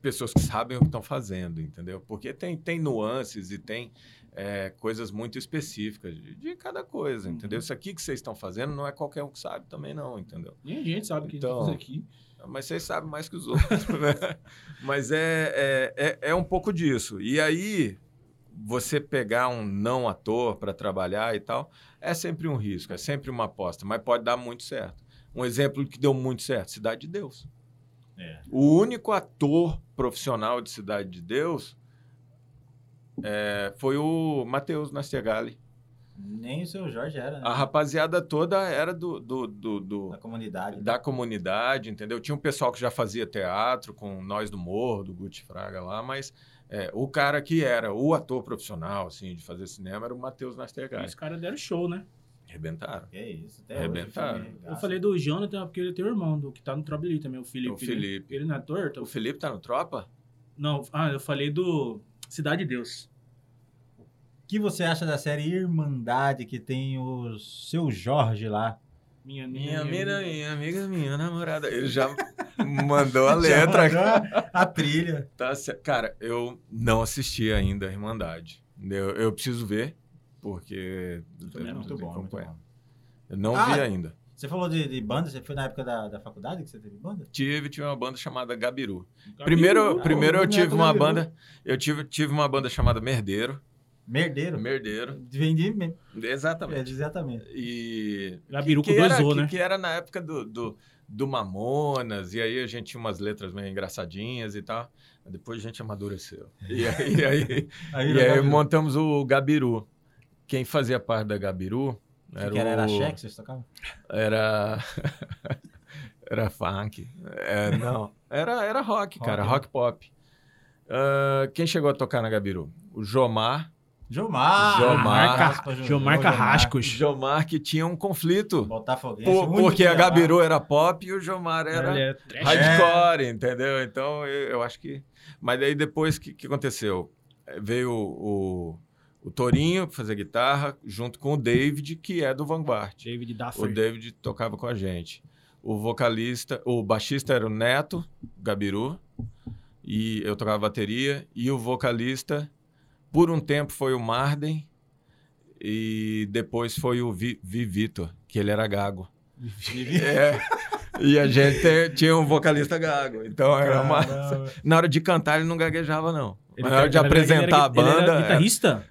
pessoas que sabem o que estão fazendo, entendeu? Porque tem, tem nuances e tem é, coisas muito específicas de, de cada coisa, entendeu? Isso aqui que vocês estão fazendo não é qualquer um que sabe também não, entendeu? Nem a gente sabe o que Então, a gente tá fazendo aqui. Mas vocês sabem mais que os outros, né? Mas é, é, é, é um pouco disso. E aí, você pegar um não ator para trabalhar e tal, é sempre um risco, é sempre uma aposta, mas pode dar muito certo. Um exemplo que deu muito certo, Cidade de Deus. É. O único ator profissional de Cidade de Deus é, foi o Matheus Nastegali. Nem o seu Jorge era, né? A rapaziada toda era do, do, do, do- Da comunidade. da comunidade, entendeu? Tinha um pessoal que já fazia teatro com Nós do Morro, do Guti Fraga lá, mas é, o cara que era o ator profissional, assim, de fazer cinema era o Matheus Nastergaard. Os caras deram show, né? Arrebentaram. Que é isso. Até Arrebentaram. hoje, Eu falei do Jonathan porque ele tem um irmão do que tá no Trabalho também, o Felipe. O Felipe. Ele, ele não é ator? Então, O Felipe tá no Tropa? Não, ah, eu falei do Cidade de Deus. O que você acha da série Irmandade, que tem o seu Jorge lá? Minha, Minha minha, amiga, minha amiga, minha namorada. Ele já mandou a Já letra. mandou A trilha. Tá, cara, eu não assisti ainda a Irmandade. Eu, eu preciso ver, porque. eu É muito bom, muito bom. Eu não Ah, vi ainda. Você falou de, de banda, você foi na época da, da faculdade que você teve banda? Tive, tive uma banda chamada Gabiru. Gabiru. Primeiro, Ah, primeiro eu tive uma Gabiru. banda. Eu tive, tive uma banda chamada Merdeiro. Merdeiro. Merdeiro. Vendi me- é, Exatamente. exatamente. E. Gabiru que, com que dois era, O, que, né? que era na época do, do, do Mamonas, e aí a gente tinha umas letras meio engraçadinhas e tal. Depois a gente amadureceu. E aí, e aí, Aí, e aí montamos o Gabiru. Quem fazia parte da Gabiru era que era, era o... cheque, vocês tocavam? Era. era funk. É, não. Era, era rock, cara. Rock, né? Rock pop. Ah, quem chegou a tocar na Gabiru? O Jomar. Jomar. Jomar. Jomar. Jomar Carrascos. Jomar que tinha um conflito. Botafoguense. Por- porque que a. Gabiru era pop e o Jomar era é hardcore, entendeu? Então eu, eu acho que. Mas aí depois o que, que aconteceu? Veio o, o, o Torinho pra fazer guitarra, junto com o David, que é do Vanguard. David O Duffer. David tocava com a gente. O vocalista, o baixista era o Neto Gabiru, e eu tocava bateria, e o vocalista, por um tempo, foi o Marden, e depois foi o Vi, Vi Vitor, que ele era gago. É. E a gente tinha um vocalista gago. Então era uma. Na hora de cantar, ele não gaguejava, não. Ele na hora de apresentar ele era- a banda. Ele era é- guitarrista?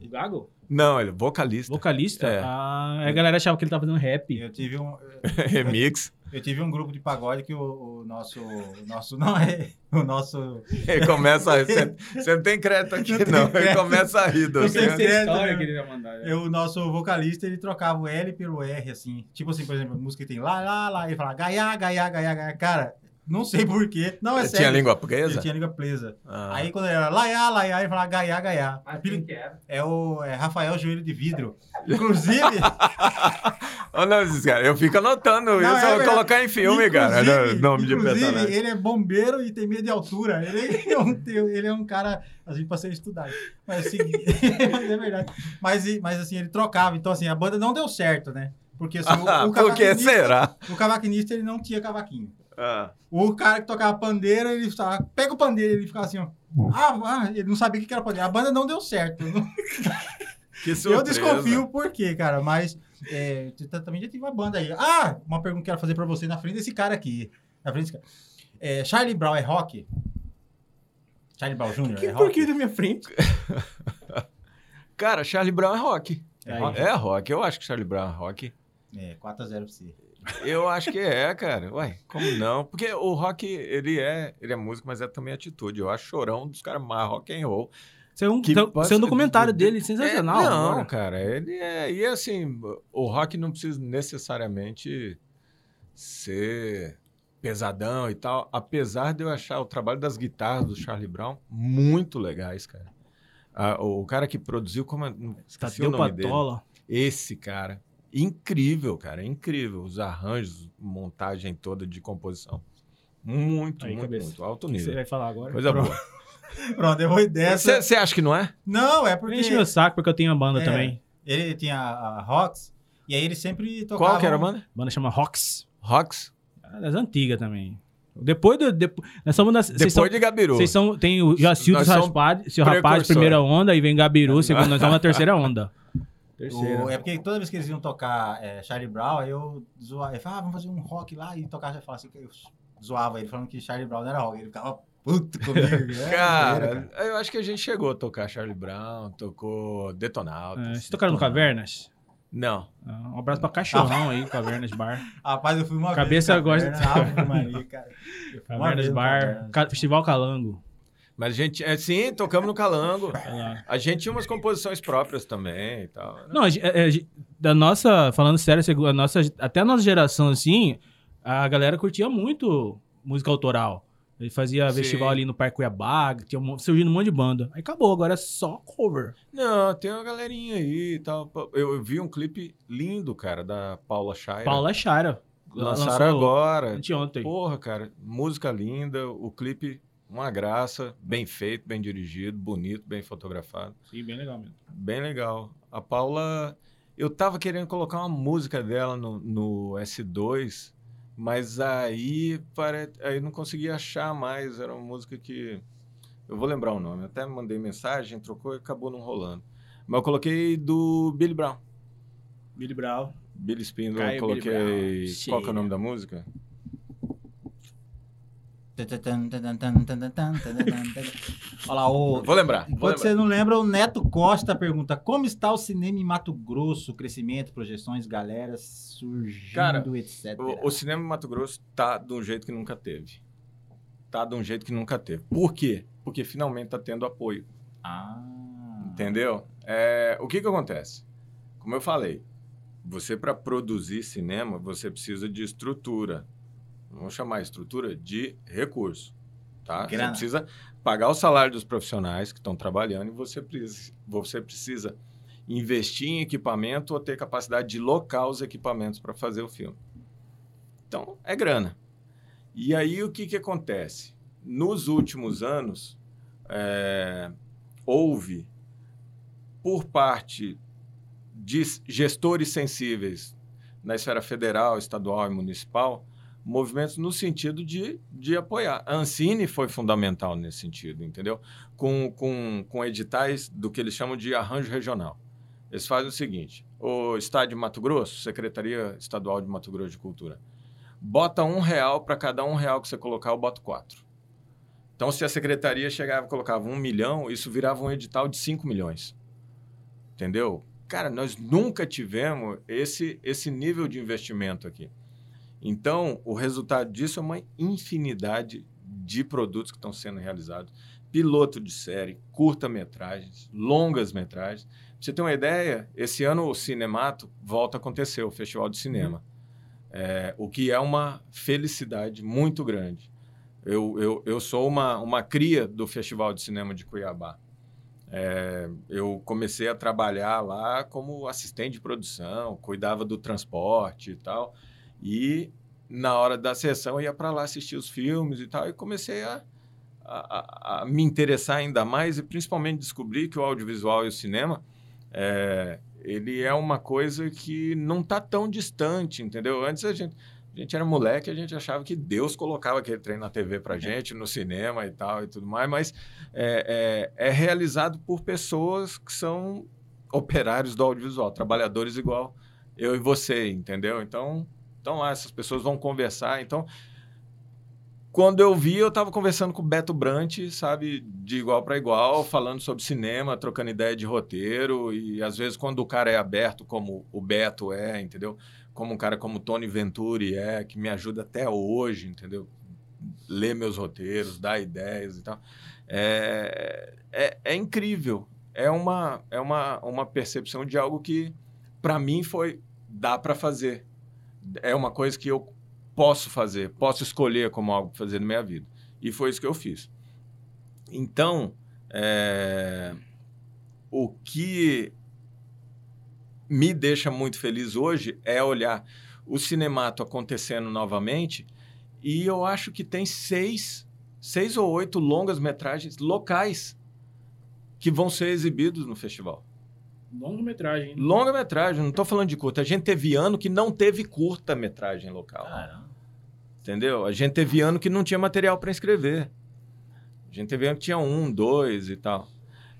O Gago? Não, ele é vocalista. Vocalista? É. Ah, a galera achava que ele tava fazendo rap. Eu tive um, Remix. eu tive um grupo de pagode que o, o nosso, o nosso, não é, o nosso, Ele começa a. Você você não tem crédito aqui, Não não. Ele crédito. começa a rir. do- Não sei se é- história que ele vai mandar. né? eu, o nosso vocalista, ele trocava o L pelo R, assim. Tipo assim, por exemplo, a música que tem lá, lá, lá, ele fala gaiá, gaiá, gaiá, gaiá. Cara, não sei porquê. Não, é Ele sério. tinha língua Ele presa? tinha língua presa. Ah. Aí quando ele era laiá, laiá, ele falava gaiá, gaiá. Mas Apelido- quem que era? É o é Rafael Joelho de Vidro. Inclusive, Ô, não, caras, eu fico anotando Não, isso, é eu vou colocar em filme, cara. Inclusive- no- Nome de personagem. ele é bombeiro e tem medo de altura. Ele é um, ele é um cara, assim, pra ser estudado. Mas, assim, mas é verdade. Mas, e- mas, assim, ele trocava. Então, assim, a banda não deu certo, né? Porque assim, o, o Por que cavaquinista- será? O cavaquinista, ele não tinha cavaquinho. Ah. O cara que tocava pandeiro, ele ficava, pega o pandeiro, ele ficava assim, ó. Ah, ah, ele não sabia o que era pandeiro. A banda não deu certo. Que Eu desconfio por quê, cara, mas é, também já tive uma banda aí. Ah, uma pergunta que eu quero fazer pra você na frente desse cara aqui. Na frente desse cara. É, Charlie Brown é rock? Charlie Brown Jr. Que é por rock? que da minha frente? Cara, Charlie Brown é rock. É rock? É rock. Eu acho que Charlie Brown é rock. É, 4x0 pra você. Eu acho que é, cara. Ué, como não? Porque o rock, ele é, ele é música, mas é também atitude. Eu acho chorão dos caras mais rock and roll. Saiu um, Que passa- saiu um documentário dele sensacional. É, não, agora. cara, ele é. E assim, o rock não precisa necessariamente ser pesadão e tal. Apesar de eu achar o trabalho das guitarras do Charlie Brown muito legais, cara. Ah, o cara que produziu, como é, Tadeu nome dele. Esse cara, incrível, cara, incrível. Os arranjos, montagem toda de composição. Muito, Aí, muito, cabeça. muito. Alto O que você nível. vai falar agora? Coisa Pronto. boa. Pronto, depois dessa. Você acha que não é? Não, é porque Enche meu saco porque eu tenho uma banda É. também. ele tinha a Rox e aí ele sempre tocava. Qual que era a banda? A banda chama Rocks. Rocks? Ah, Das antigas também. Depois do. Depois, nós somos Depois são, de Gabiru. vocês são. Tem o Jacildo Raspad, seu rapaz, precursor. primeira onda, aí vem Gabiru, segundo, nós somos na terceira onda. O- é porque toda vez que eles iam tocar é, Charlie Brown, aí eu zoava. Ele falava, ah, vamos fazer um rock lá e tocar. Eu falava assim, eu zoava ele falando que Charlie Brown não era rock. Ele ficava puto comigo. É, Cara, zoeira, eu acho que a gente chegou a tocar Charlie Brown, tocou Detonautas. É, vocês tocaram no Cavernas? Não. Ah, Um abraço pra Cachorrão aí, Cavernas Bar. Rapaz, eu fui uma Cabeça vez. no gosta- Caverna, Ave Maria, cara. Cavernas Bar. Caverna. Festival Calango. Mas a gente, é, sim, tocamos no Calango. Lá. A gente tinha umas composições próprias também e tal. né? Não, a é, é, da nossa, falando sério, segu- a nossa, até a nossa geração, assim, a galera curtia muito música autoral. Ele fazia Sim. festival ali no Parque Cuiabá, tinha um- surgindo um monte de banda. Aí acabou, agora é só cover. Não, tem uma galerinha aí e tal. Eu, eu vi um clipe lindo, cara, da Paula Shire. Paula Chara. Lançaram agora. Anteontem. Porra, cara, música linda, o clipe Uma graça, bem feito, bem dirigido, bonito, bem fotografado. Sim, bem legal mesmo. Bem legal. A Paula, eu tava querendo colocar uma música dela no, no S2, mas aí, pare... aí não consegui achar mais. Era uma música que. Eu vou lembrar o nome. Até mandei mensagem, trocou e acabou não rolando. Mas eu coloquei do Billy Brown. Billy Brown. Billy Spindle, Caio eu coloquei. Billy. Qual que é o nome da música? Olha lá, o... Vou lembrar. Vou Enquanto lembrar. você não lembra, o Neto Costa pergunta: como está o cinema em Mato Grosso? Crescimento, projeções, galera surgindo, Cara, etc. O, o cinema em Mato Grosso tá de um jeito que nunca teve. Tá de um jeito que nunca teve. Por quê? Porque finalmente tá tendo apoio. Ah. Entendeu? É, o que que acontece? Como eu falei, você para produzir cinema, você precisa de estrutura. Vamos chamar estrutura de recurso. Tá? Você precisa pagar o salário dos profissionais que estão trabalhando e você precisa, você precisa investir em equipamento ou ter capacidade de locar os equipamentos para fazer o filme. Então, é grana. E aí, o que, que acontece? Nos últimos anos, é, houve, por parte de gestores sensíveis na esfera federal, estadual e municipal, movimentos no sentido de, de apoiar. A Ancine foi fundamental nesse sentido, entendeu? Com, com, com editais do que eles chamam de arranjo regional. Eles fazem o seguinte: o Estado de Mato Grosso, Secretaria Estadual de Mato Grosso de Cultura, bota um real para cada um real que você colocar, eu boto quatro. Então, se a secretaria chegava e colocava um milhão, isso virava um edital de cinco milhões. Entendeu? Cara, nós nunca tivemos esse, esse nível de investimento aqui. Então, o resultado disso é uma infinidade de produtos que estão sendo realizados. Piloto de série, curta-metragens, longas-metragens. Você ter uma ideia, esse ano o Cinemato volta a acontecer, o Festival de Cinema. É, o que é uma felicidade muito grande. Eu, eu, eu sou uma, uma cria do Festival de Cinema de Cuiabá. É, eu comecei a trabalhar lá como assistente de produção, cuidava do transporte e tal. E na hora da sessão eu ia para lá assistir os filmes e tal. E comecei a, a, a- me interessar ainda mais e principalmente descobrir que o audiovisual e o cinema é, ele é uma coisa que não está tão distante, entendeu? Antes a gente, a gente era moleque, a gente achava que Deus colocava aquele trem na TV para gente, no cinema e tal e tudo mais, mas é, é, é realizado por pessoas que são operários do audiovisual, trabalhadores igual eu e você, entendeu? Então, então lá, essas pessoas vão conversar. Então, quando eu vi, eu estava conversando com o Beto Brant, sabe, de igual para igual, falando sobre cinema, trocando ideia de roteiro. E às vezes, quando o cara é aberto, como o Beto é, entendeu? Como um cara como o Tony Venturi é, que me ajuda até hoje, entendeu? Ler meus roteiros, dar ideias e tal. É, é, é incrível. É uma, é uma, uma percepção de algo que, para mim, foi dá para fazer. É uma coisa que eu posso fazer, posso escolher como algo fazer na minha vida. E foi isso que eu fiz. Então, é, o que me deixa muito feliz hoje é olhar o cinemato acontecendo novamente e eu acho que tem seis, seis ou oito longas metragens locais que vão ser exibidos no festival. Longa-metragem. Longa-metragem, não estou falando de curta. A gente teve ano que não teve curta-metragem local. Caramba. Entendeu? A gente teve ano que não tinha material para inscrever. A gente teve ano que tinha um, dois e tal.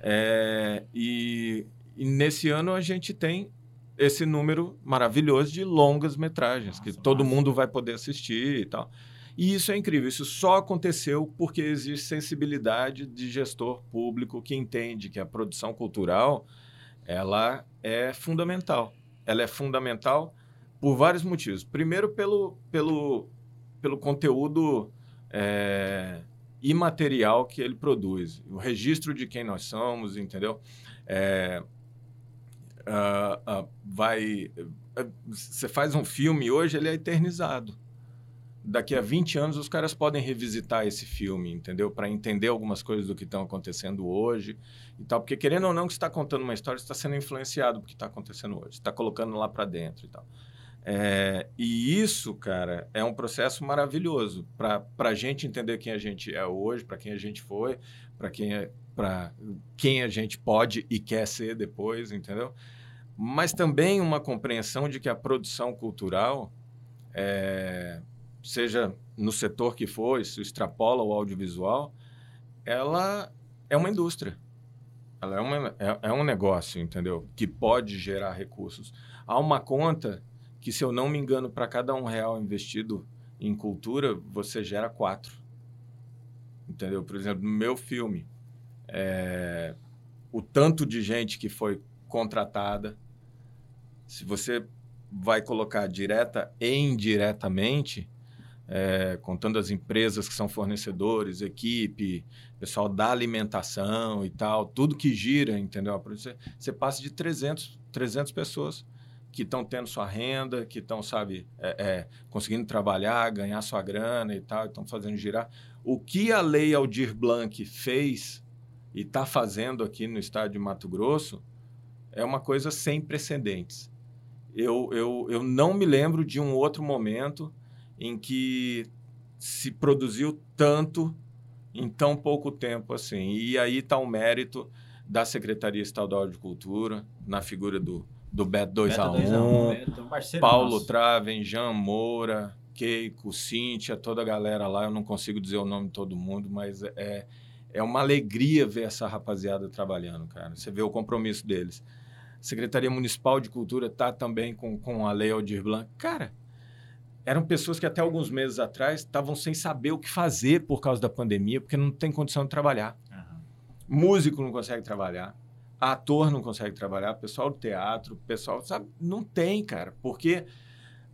É, e, e nesse ano a gente tem esse número maravilhoso de longas metragens, que Nossa, todo massa. mundo vai poder assistir e tal. E isso é incrível. Isso só aconteceu porque existe sensibilidade de gestor público que entende que a produção cultural ela é fundamental. Ela é fundamental por vários motivos. Primeiro, pelo, pelo, pelo conteúdo é, imaterial que ele produz, o registro de quem nós somos, entendeu? É, ah, ah, vai, ah, você faz um filme hoje, ele é eternizado. Daqui a 20 anos os caras podem revisitar esse filme, entendeu? Para entender algumas coisas do que estão acontecendo hoje e tal, porque querendo ou não que está contando uma história, está sendo influenciado do que está acontecendo hoje, está colocando lá para dentro e tal. É, e isso, cara, é um processo maravilhoso para a gente entender quem a gente é hoje, para quem a gente foi, para quem, é, quem a gente pode e quer ser depois, entendeu? Mas também uma compreensão de que a produção cultural, é, seja no setor que for, se extrapola o audiovisual, ela é uma indústria. Ela é, uma, é, é um negócio, entendeu? Que pode gerar recursos. Há uma conta que, se eu não me engano, para cada um real investido em cultura, você gera quatro. Entendeu? Por exemplo, no meu filme, é, o tanto de gente que foi contratada, se você vai colocar direta e indiretamente, é, contando as empresas que são fornecedores, equipe, pessoal da alimentação e tal, tudo que gira, entendeu? Você, você passa de 300, 300 pessoas que estão tendo sua renda, que estão, sabe, é, é, conseguindo trabalhar, ganhar sua grana e tal, estão fazendo girar. O que a Lei Aldir Blanc fez e está fazendo aqui no estado de Mato Grosso é uma coisa sem precedentes. Eu, eu, eu não me lembro de um outro momento em que se produziu tanto em tão pouco tempo assim. E aí está o mérito da Secretaria Estadual de Cultura, na figura do, do Beto 2A1, Paulo nosso. Traven, Jean Moura, Keiko, Cíntia, toda a galera lá. Eu não consigo dizer o nome de todo mundo, mas é, é uma alegria ver essa rapaziada trabalhando, cara. Você vê o compromisso deles. Secretaria Municipal de Cultura está também com, com a Lei Aldir Blanc. Cara, eram pessoas que até alguns meses atrás estavam sem saber o que fazer por causa da pandemia, porque não tem condição de trabalhar. Uhum. Músico não consegue trabalhar, ator não consegue trabalhar, pessoal do teatro, pessoal, sabe? Não tem, cara, porque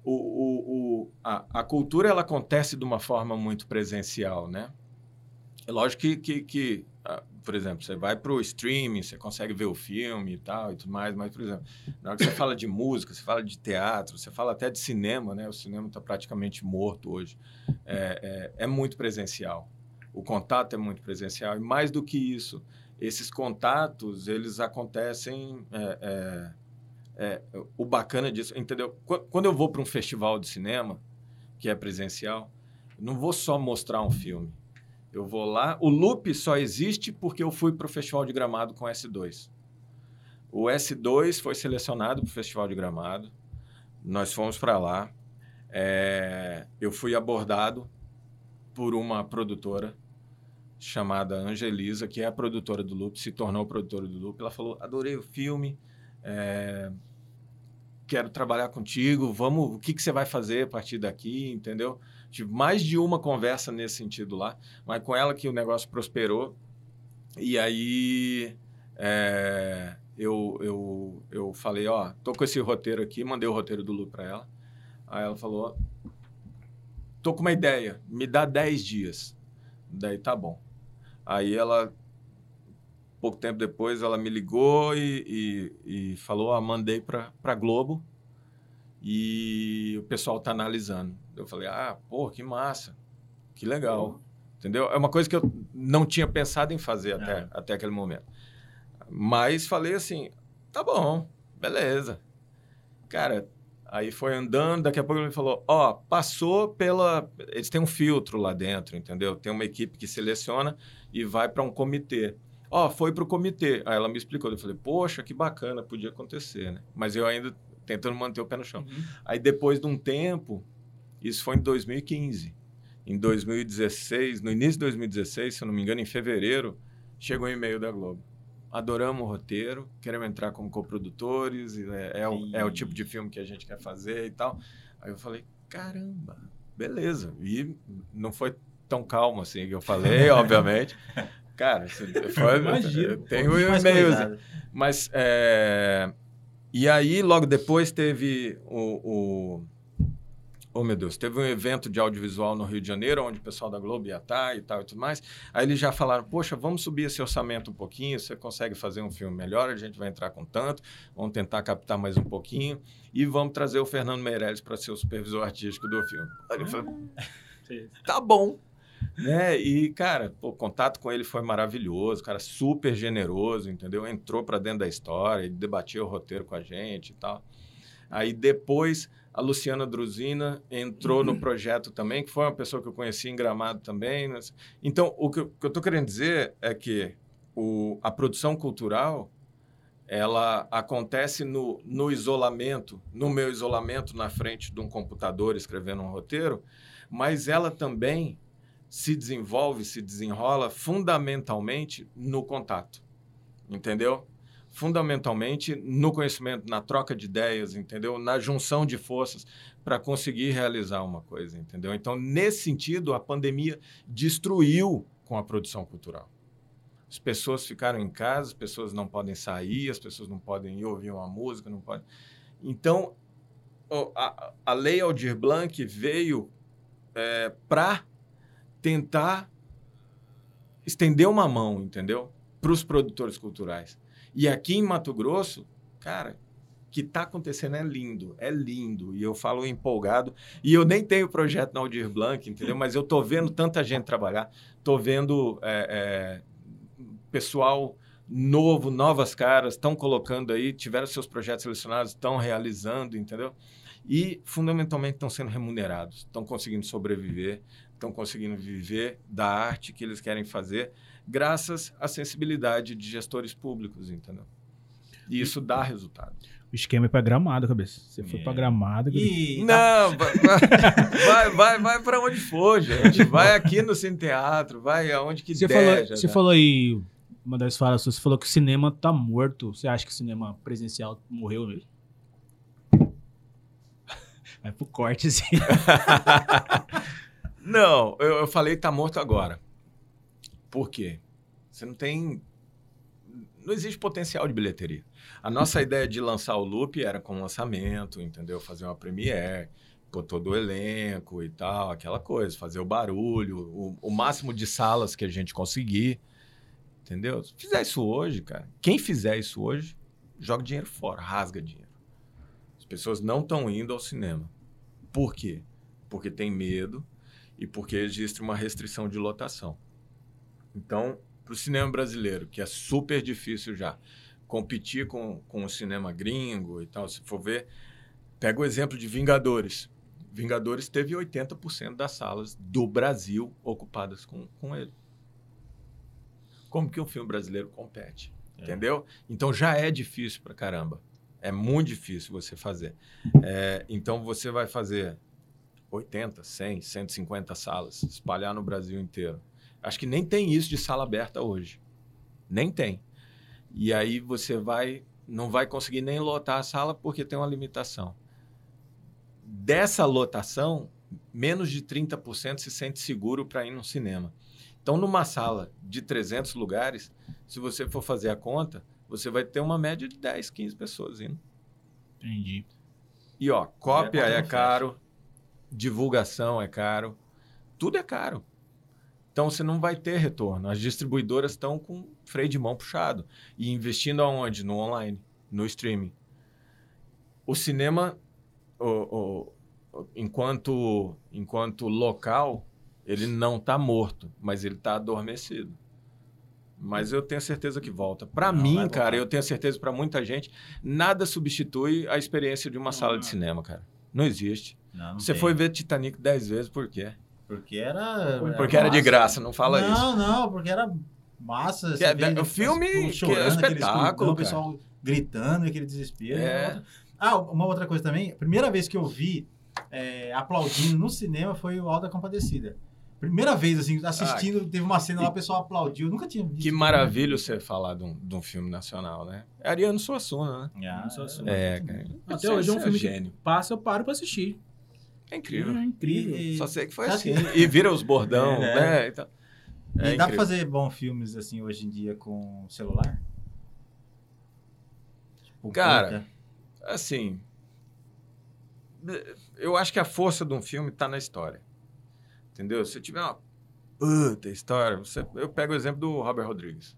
o, o, o a, a, cultura ela acontece de uma forma muito presencial, né? É lógico que, que, que ah, por exemplo, você vai para o streaming, você consegue ver o filme e tal e tudo mais, mas, por exemplo, na hora que você fala de música, você fala de teatro, você fala até de cinema, né? O cinema está praticamente morto hoje. É, é, é, muito presencial. O contato é muito presencial. E mais do que isso, esses contatos, eles acontecem... É, é, é o bacana disso, entendeu? Quando eu vou para um festival de cinema, que é presencial, não vou só mostrar um filme eu vou lá. O loop só existe porque eu fui para o Festival de Gramado com o S2. O S2 foi selecionado para o Festival de Gramado. Nós fomos para lá. É, eu fui abordado por uma produtora chamada Angelisa, que é a produtora do Loop, se tornou produtora do Loop. Ela falou: adorei o filme, é, quero trabalhar contigo, vamos, o que, que você vai fazer a partir daqui, entendeu? Tive mais de uma conversa nesse sentido lá, mas com ela que o negócio prosperou. E aí é, eu, eu, eu falei, ó, tô com esse roteiro aqui, mandei o roteiro do Lu para ela. Aí ela falou, tô com uma ideia, me dá 10 dias. Daí tá bom. Aí ela, pouco tempo depois, ela me ligou e, e, e falou, ó, mandei para Globo e o pessoal está analisando. Eu falei, ah, pô, que massa, que legal. Entendeu? É uma coisa que eu não tinha pensado em fazer até, é. até aquele momento. Mas falei assim, tá bom, beleza. Cara, aí foi andando, daqui a pouco ele falou, ó, oh, passou pela... Eles têm um filtro lá dentro, entendeu? Tem uma equipe que seleciona e vai para um comitê. Ó, oh, foi para o comitê. Aí ela me explicou. Eu falei, poxa, que bacana, podia acontecer, né? Mas eu ainda tentando manter o pé no chão. Uhum. Aí depois de um tempo, isso foi em 2015. Em 2016, no início de 2016, se eu não me engano, em fevereiro, chegou um e-mail da Globo. Adoramos o roteiro, queremos entrar como coprodutores, é, é, o, é o tipo de filme que a gente quer fazer e tal. Aí eu falei, caramba, beleza. E não foi tão calmo assim que eu falei, obviamente. Cara, foi, Imagina, tem um e-mail. Mas é, e aí, logo depois, teve o, o, Oh, meu Deus, teve um evento de audiovisual no Rio de Janeiro, onde o pessoal da Globo ia estar e tal e tudo mais. Aí eles já falaram: Poxa, vamos subir esse orçamento um pouquinho, você consegue fazer um filme melhor, a gente vai entrar com tanto, vamos tentar captar mais um pouquinho e vamos trazer o Fernando Meirelles para ser o supervisor artístico do filme. Aí ele falou: Tá bom né? E, cara, o contato com ele foi maravilhoso, cara super generoso, entendeu? Entrou para dentro da história, ele debatia o roteiro com a gente e tal. Aí depois A Luciana Druzina entrou no projeto também, que foi uma pessoa que eu conheci em Gramado também. né? Então, o que eu que eu estou querendo dizer é que o, a produção cultural ela acontece no, no isolamento, no meu isolamento na frente de um computador escrevendo um roteiro, mas ela também se desenvolve, se desenrola fundamentalmente no contato, entendeu? Fundamentalmente no conhecimento, na troca de ideias, entendeu? Na junção de forças para conseguir realizar uma coisa, entendeu? Então, nesse sentido, a pandemia destruiu com a produção cultural. As pessoas ficaram em casa, as pessoas não podem sair, as pessoas não podem ir ouvir uma música, não podem. Então, a, a lei Aldir Blanc veio para tentar estender uma mão, entendeu? Para os produtores culturais. E aqui em Mato Grosso, cara, o que está acontecendo é lindo, é lindo. E eu falo empolgado. E eu nem tenho projeto na Aldir Blanc, entendeu? Mas eu tô vendo tanta gente trabalhar, tô vendo é, é, pessoal novo, novas caras, estão colocando aí, tiveram seus projetos selecionados, estão realizando, entendeu? E, fundamentalmente, estão sendo remunerados, estão conseguindo sobreviver, estão conseguindo viver da arte que eles querem fazer, graças à sensibilidade de gestores públicos, entendeu? E isso dá resultado. O esquema é pra gramado, cabeça. Você foi É. pra gramado. E Não, vai, vai, vai, vai para onde for, gente. Vai aqui no Cine Teatro, vai aonde que Você, der. falou, já você falou aí, uma das falas suas, você falou que o cinema tá morto. Você acha que o cinema presencial morreu mesmo? Vai pro corte, assim. Não, eu, eu falei tá morto agora. Por quê? Você não tem. Não existe potencial de bilheteria. A nossa ideia de lançar o Loop era com lançamento, entendeu? Fazer uma premiere, pôr todo o elenco e tal, aquela coisa, fazer o barulho, o, o máximo de salas que a gente conseguir. Entendeu? Se fizer isso hoje, cara, quem fizer isso hoje, joga dinheiro fora, rasga dinheiro. As pessoas não estão indo ao cinema. Por quê? Porque tem medo e porque existe uma restrição de lotação. Então, para o cinema brasileiro, que é super difícil já, competir com, com o cinema gringo e tal, se for ver, pega o exemplo de Vingadores. Vingadores teve 80% das salas do Brasil ocupadas com, com ele. Como que um filme brasileiro compete? É. Entendeu? Então já é difícil pra caramba. É muito difícil você fazer. É, então você vai fazer 80, 100, 150 salas, espalhar no Brasil inteiro. Acho que nem tem isso de sala aberta hoje. Nem tem. E aí você vai, não vai conseguir nem lotar a sala porque tem uma limitação. Dessa lotação, menos de 30% se sente seguro para ir no cinema. Então, numa sala de 300 lugares, se você for fazer a conta, você vai ter uma média de 10, 15 pessoas indo. Entendi. E ó, cópia conta é não caro, divulgação é caro, tudo é caro. Então você não vai ter retorno. As distribuidoras estão com freio de mão puxado e investindo aonde? No online, no streaming. O cinema, o, o- enquanto, enquanto local, ele não está morto, mas ele está adormecido. Mas eu tenho certeza que volta. Para Não, mim, cara, eu tenho certeza para muita gente, nada substitui a experiência de uma sala de cinema, cara. Não existe. Não, não Você tem. foi ver Titanic dez vezes, por quê? Porque era. Porque era de massa. graça, não fala não, isso. Não, não, porque era massa. Que é- vê o filme é chorando, aquele espetáculo, O pessoal gritando, aquele desespero. É. Ah, uma outra coisa também. A primeira vez que eu vi é, aplaudindo no cinema foi o Alta Compadecida. Primeira vez, assim, assistindo, teve uma cena lá, o pessoal aplaudiu. Eu nunca tinha visto. Que maravilha você falar de um, de um filme nacional, né? É Ariano Suassuna, né? Ah, Só- só- É, cara. Até hoje é um você filme gênio. que passa, eu paro pra assistir. É incrível. É incrível. E- Só sei que foi Tá assim. assim. E vira os bordão, É, né? Então, E é dá pra fazer bons filmes, assim, hoje em dia com celular? Tipo, Cara, curta. Assim, eu acho que a força de um filme tá na história. Entendeu? Se tiver uma puta história, você, eu pego o exemplo do Robert Rodrigues,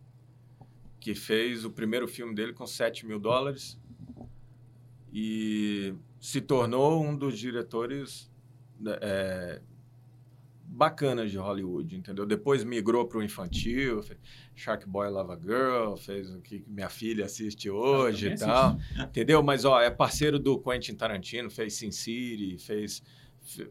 que fez o primeiro filme dele com 7 mil dólares e se tornou um dos diretores é, bacanas de Hollywood, entendeu? Depois migrou para o infantil, fez Shark Boy Lava Girl, fez o que minha filha assiste hoje e tal, entendeu? Mas, ó, é parceiro do Quentin Tarantino, fez Sin City, fez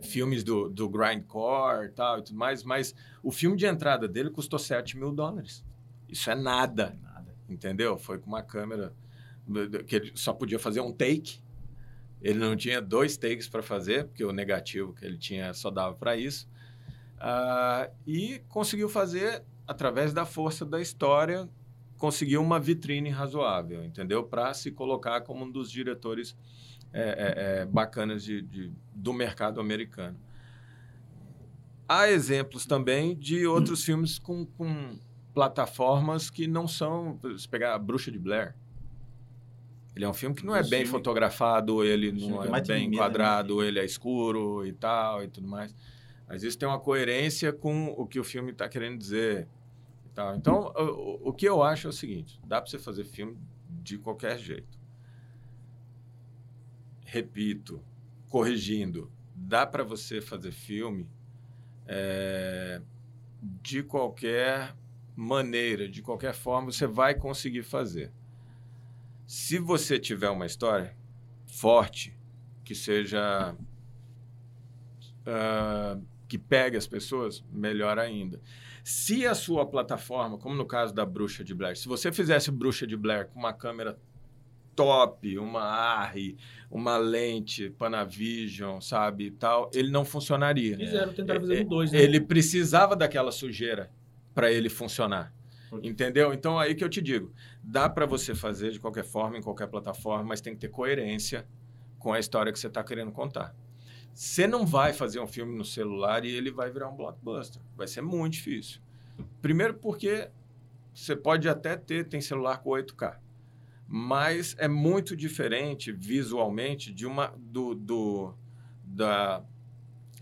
filmes do, do Grindcore e tal e tudo mais, mas o filme de entrada dele custou 7 mil dólares. Isso é nada, Nada. entendeu? Foi com uma câmera que ele só podia fazer um take. Ele não tinha dois takes para fazer, porque o negativo que ele tinha só dava para isso. Ah, e conseguiu fazer, através da força da história, conseguiu uma vitrine razoável, entendeu? Para se colocar como um dos diretores é, é, é, bacanas de, de- do mercado americano. Há exemplos também de outros filmes com, com plataformas que não são. Se pegar a Bruxa de Blair. Ele é um filme que não é bem filme- fotografado, ele não é bem medo, né? enquadrado, ele é escuro e tal e tudo mais. Mas isso tem uma coerência com o que o filme está querendo dizer. e tal. Então, o, o que eu acho é o seguinte: dá para você fazer filme de qualquer jeito. Repito, corrigindo, dá para você fazer filme é, de qualquer maneira, de qualquer forma, você vai conseguir fazer. Se você tiver uma história forte, que seja. ah, que pegue as pessoas, melhor ainda. Se a sua plataforma, como no caso da Bruxa de Blair, se você fizesse Bruxa de Blair com uma câmera top, uma ARRI, uma lente Panavision, sabe, e tal, ele não funcionaria. Fizeram, tentaram fazer É, um dois, né? Ele precisava daquela sujeira para ele funcionar. Quê? Entendeu? Então aí que eu te digo, dá para você fazer de qualquer forma, em qualquer plataforma, mas tem que ter coerência com a história que você está querendo contar. Você não vai fazer um filme no celular e ele vai virar um blockbuster. Vai ser muito difícil. Primeiro porque você pode até ter, tem celular com 8K. Mas é muito diferente visualmente de uma do, do, da,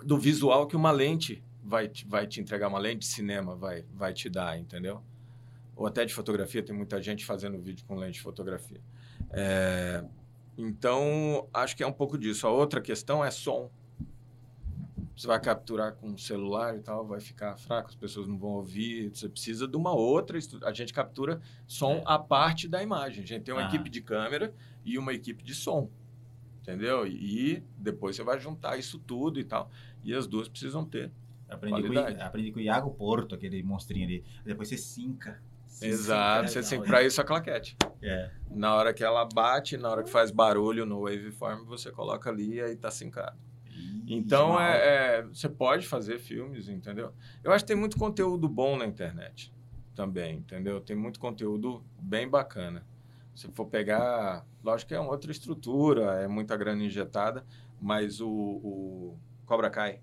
do visual que uma lente vai te, vai te entregar, uma lente de cinema vai, vai te dar, entendeu? Ou até de fotografia, tem muita gente fazendo vídeo com lente de fotografia. É, então, acho que é um pouco disso. A outra questão é som. Você vai capturar com o celular e tal, vai ficar fraco, as pessoas não vão ouvir. Você precisa de uma outra. A gente captura som É. à parte da imagem. A gente tem uma Ah. equipe de câmera e uma equipe de som. Entendeu? E depois você vai juntar isso tudo e tal. E as duas precisam ter. Aprendi com, Qualidade. aprendi com o Iago Porto, aquele monstrinho ali. Depois você cinca. Exato. cinca, Você tem para isso a claquete. É. Na hora que ela bate, na hora que faz barulho no waveform, você coloca ali e aí tá sincado. Então, é, é, você pode fazer filmes, entendeu? Eu acho que tem muito conteúdo bom na internet também, entendeu? Tem muito conteúdo bem bacana. Se for pegar, lógico que é uma outra estrutura, é muita grana injetada, mas o, o Cobra Kai.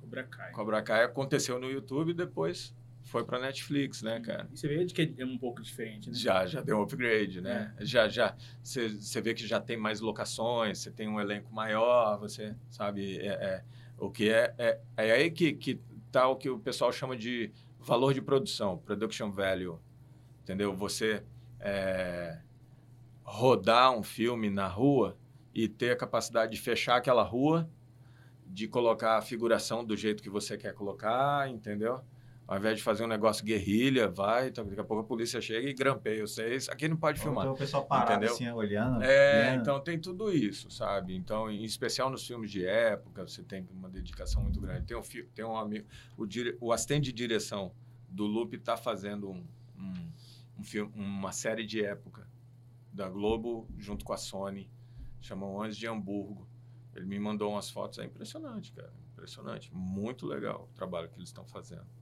Cobra Kai. Cobra Kai aconteceu no YouTube depois foi para Netflix, né, cara? E você vê que é um pouco diferente, né? Já, já deu um upgrade, né? Já, já. Você vê que já tem mais locações, você tem um elenco maior, você sabe. É, é, o que é, é. É aí que, que tá o que o pessoal chama de valor de produção, production value. Entendeu? Você é, rodar um filme na rua e ter a capacidade de fechar aquela rua, de colocar a figuração do jeito que você quer colocar, entendeu? Ao invés de fazer um negócio guerrilha, vai, então, daqui a pouco a polícia chega e grampeia vocês. Aqui não pode filmar. Então o pessoal parado Entendeu? assim, olhando. É, vendo. então tem tudo isso, sabe? Então, em especial nos filmes de época, você tem uma dedicação muito grande. Tem um, tem um amigo, o, dire, o assistente de direção do Loop está fazendo um, um, um filme, uma série de época da Globo junto com a Sony, chama Anjos de Hamburgo. Ele me mandou umas fotos, é impressionante, cara, impressionante, muito legal o trabalho que eles estão fazendo.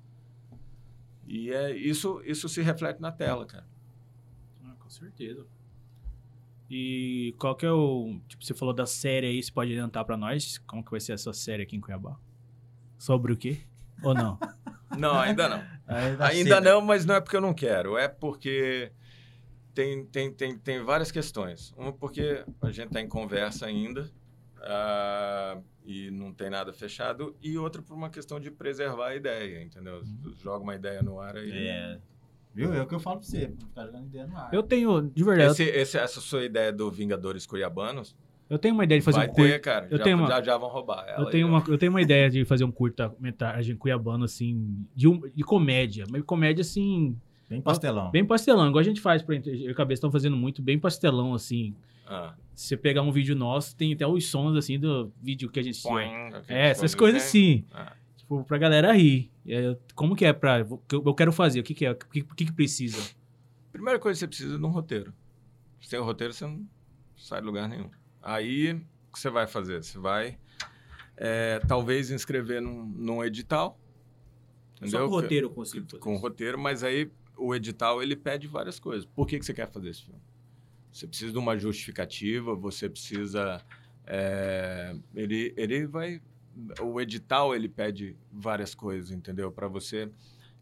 E é isso, isso se reflete na tela, cara. Ah, com certeza. E qual que é o. Tipo, você falou da série aí, você pode adiantar pra nós? Como que vai ser essa série aqui em Cuiabá? Sobre o quê? Ou não? Não, ainda não. Ainda, Ainda cedo. não, mas não é porque eu não quero. É porque tem, tem, tem, tem várias questões. Uma porque a gente está em conversa ainda ah, e não tem nada fechado. E outra por uma questão de preservar a ideia, entendeu? Joga uma ideia no ar aí. É. Viu? É o que eu falo pra você. Ficar jogando ideia no ar. Eu tenho, de verdade. Esse, esse- essa sua ideia do Vingadores Cuiabanos, Eu tenho uma ideia de fazer Vai um curta. ter, cara. eu já, tenho uma- já, já vão roubar ela. Eu tenho, uma, eu tenho uma ideia de fazer um curta-metragem cuiabano, assim, de, um- de comédia. Mas comédia, assim, Bem pastelão. bem pastelão. Igual a gente faz, pra eu e a cabeça estão fazendo muito, bem pastelão, assim. Ah. Se você pegar um vídeo nosso, tem até os sons, assim, do vídeo que a gente... Poing, É, essas coisas assim. assim. Ah. Tipo, pra galera rir. Como que é pra... eu quero fazer? O que que é? O que, que que precisa? Primeira coisa que você precisa é de um roteiro. Sem o roteiro, você não sai de lugar nenhum. Aí, o que você vai fazer? Você vai, é, talvez, inscrever num, num edital. Só com o roteiro eu consigo fazer Com roteiro, mas aí o edital, ele pede várias coisas. Por que, que você quer fazer esse filme? Você precisa de uma justificativa, você precisa... é, ele, ele vai... O edital, ele pede várias coisas, entendeu? Para você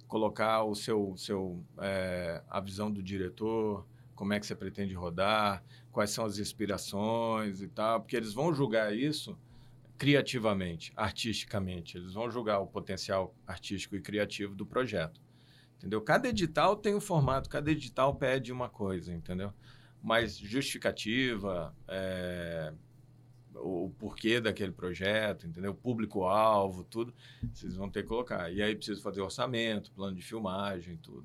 colocar o seu, seu é, a visão do diretor, como é que você pretende rodar, quais são as inspirações e tal, porque eles vão julgar isso criativamente, artisticamente. Eles vão julgar o potencial artístico e criativo do projeto. Entendeu? Cada edital tem um formato, cada edital pede uma coisa, entendeu? Mas justificativa, é, o, o porquê daquele projeto, entendeu? Público-alvo, tudo, vocês vão ter que colocar. E aí precisa fazer orçamento, plano de filmagem, tudo.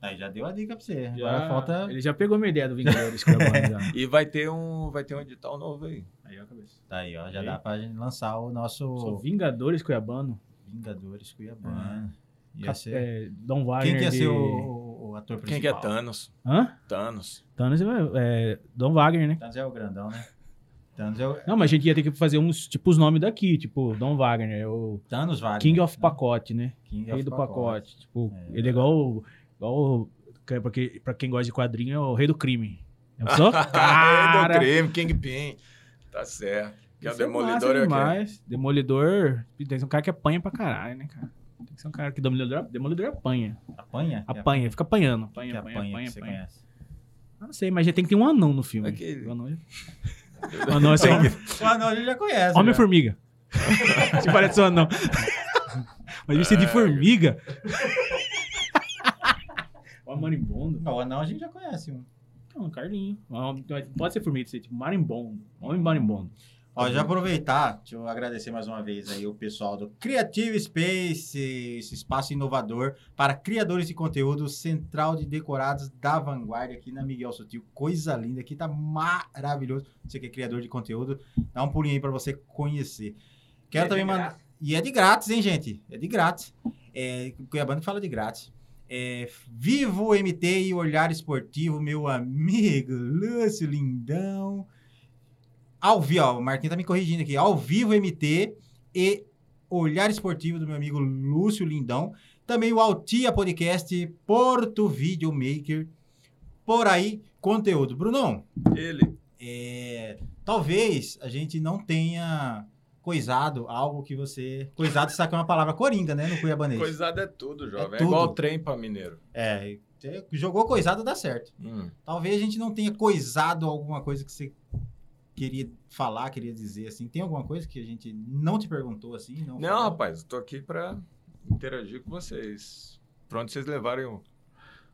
Aí já deu a dica pra você. Já- Agora falta. Ele já pegou minha ideia do Vingadores Cuiabano, já. E vai ter um, vai ter um edital novo aí. Aí, ó, cabeça. Tá aí, ó. Já Aí. dá pra gente lançar o nosso Sou Vingadores Cuiabano. Vingadores Cuiabano. Ia Cap- ser... é, Dom Wagner Quem que ia de... ser o, o- ator principal? Quem que é Thanos? Hã? Thanos. Thanos é, é Dom Wagner, né? Thanos é o grandão, né? Thanos é o... Não, mas a gente ia ter que fazer uns, tipo, os nomes daqui, tipo, Dom Wagner, o Thanos Wagner. King of né? Pacote, né? King Rei of do pacote. Tipo, É. ele é igual, o- igual que é pra, quem, pra quem gosta de quadrinho, é o rei do crime. Eu sou? Rei Cara! do crime, Kingpin. Tá certo. Que é o é Demolidor é o quê? demais. Demolidor, tem um cara que apanha pra caralho, né, cara? Tem que ser um cara que Demolidor, Demolidor apanha. Apanha? Apanha, fica apanhando. Que Apanha, apanha, apanha, apanha, que você apanha. conhece. Ah, Não sei, mas já tem que ter um anão no filme. Aquele- O anão, o anão é só O anão a gente já conhece. já. Homem-formiga. Se parece um anão. Mas isso é de formiga. Ó, marimbondo. Não, o anão a gente já conhece um. Não, Carlinho. Ó, Pode ser formiga, ser tipo marimbondo. Homem marimbondo. Ó, já aproveitar, deixa eu agradecer mais uma vez aí o pessoal do Creative Space, esse espaço inovador para criadores de conteúdo, central de decorados da vanguarda aqui na Miguel Sutil. Coisa linda, aqui tá maravilhoso. Você que é criador de conteúdo, dá um pulinho aí para você conhecer. Quero É também mandar. E é de grátis, hein, gente? É de grátis. É, Cuiabano fala de grátis. É, Vivo MT e Olhar Esportivo, meu amigo Lúcio Lindão. Ao vivo, ó, o Marquinhos tá me corrigindo aqui. Ao vivo MT e Olhar Esportivo do meu amigo Lúcio Lindão. Também o Altia Podcast, Porto Videomaker. Por aí, conteúdo. Brunão, Ele. é, talvez a gente não tenha coisado algo que você. Coisado, sabe que é uma palavra coringa, né? No Cuiabanês. Coisado é tudo, jovem. É, tudo. igual trem pra mineiro. É, jogou coisado, dá certo. Hum. Talvez a gente não tenha coisado alguma coisa que você queria falar, queria dizer assim. Tem alguma coisa que a gente não te perguntou assim? Não, Não, rapaz, eu tô aqui pra interagir com vocês. Pra onde vocês levarem o,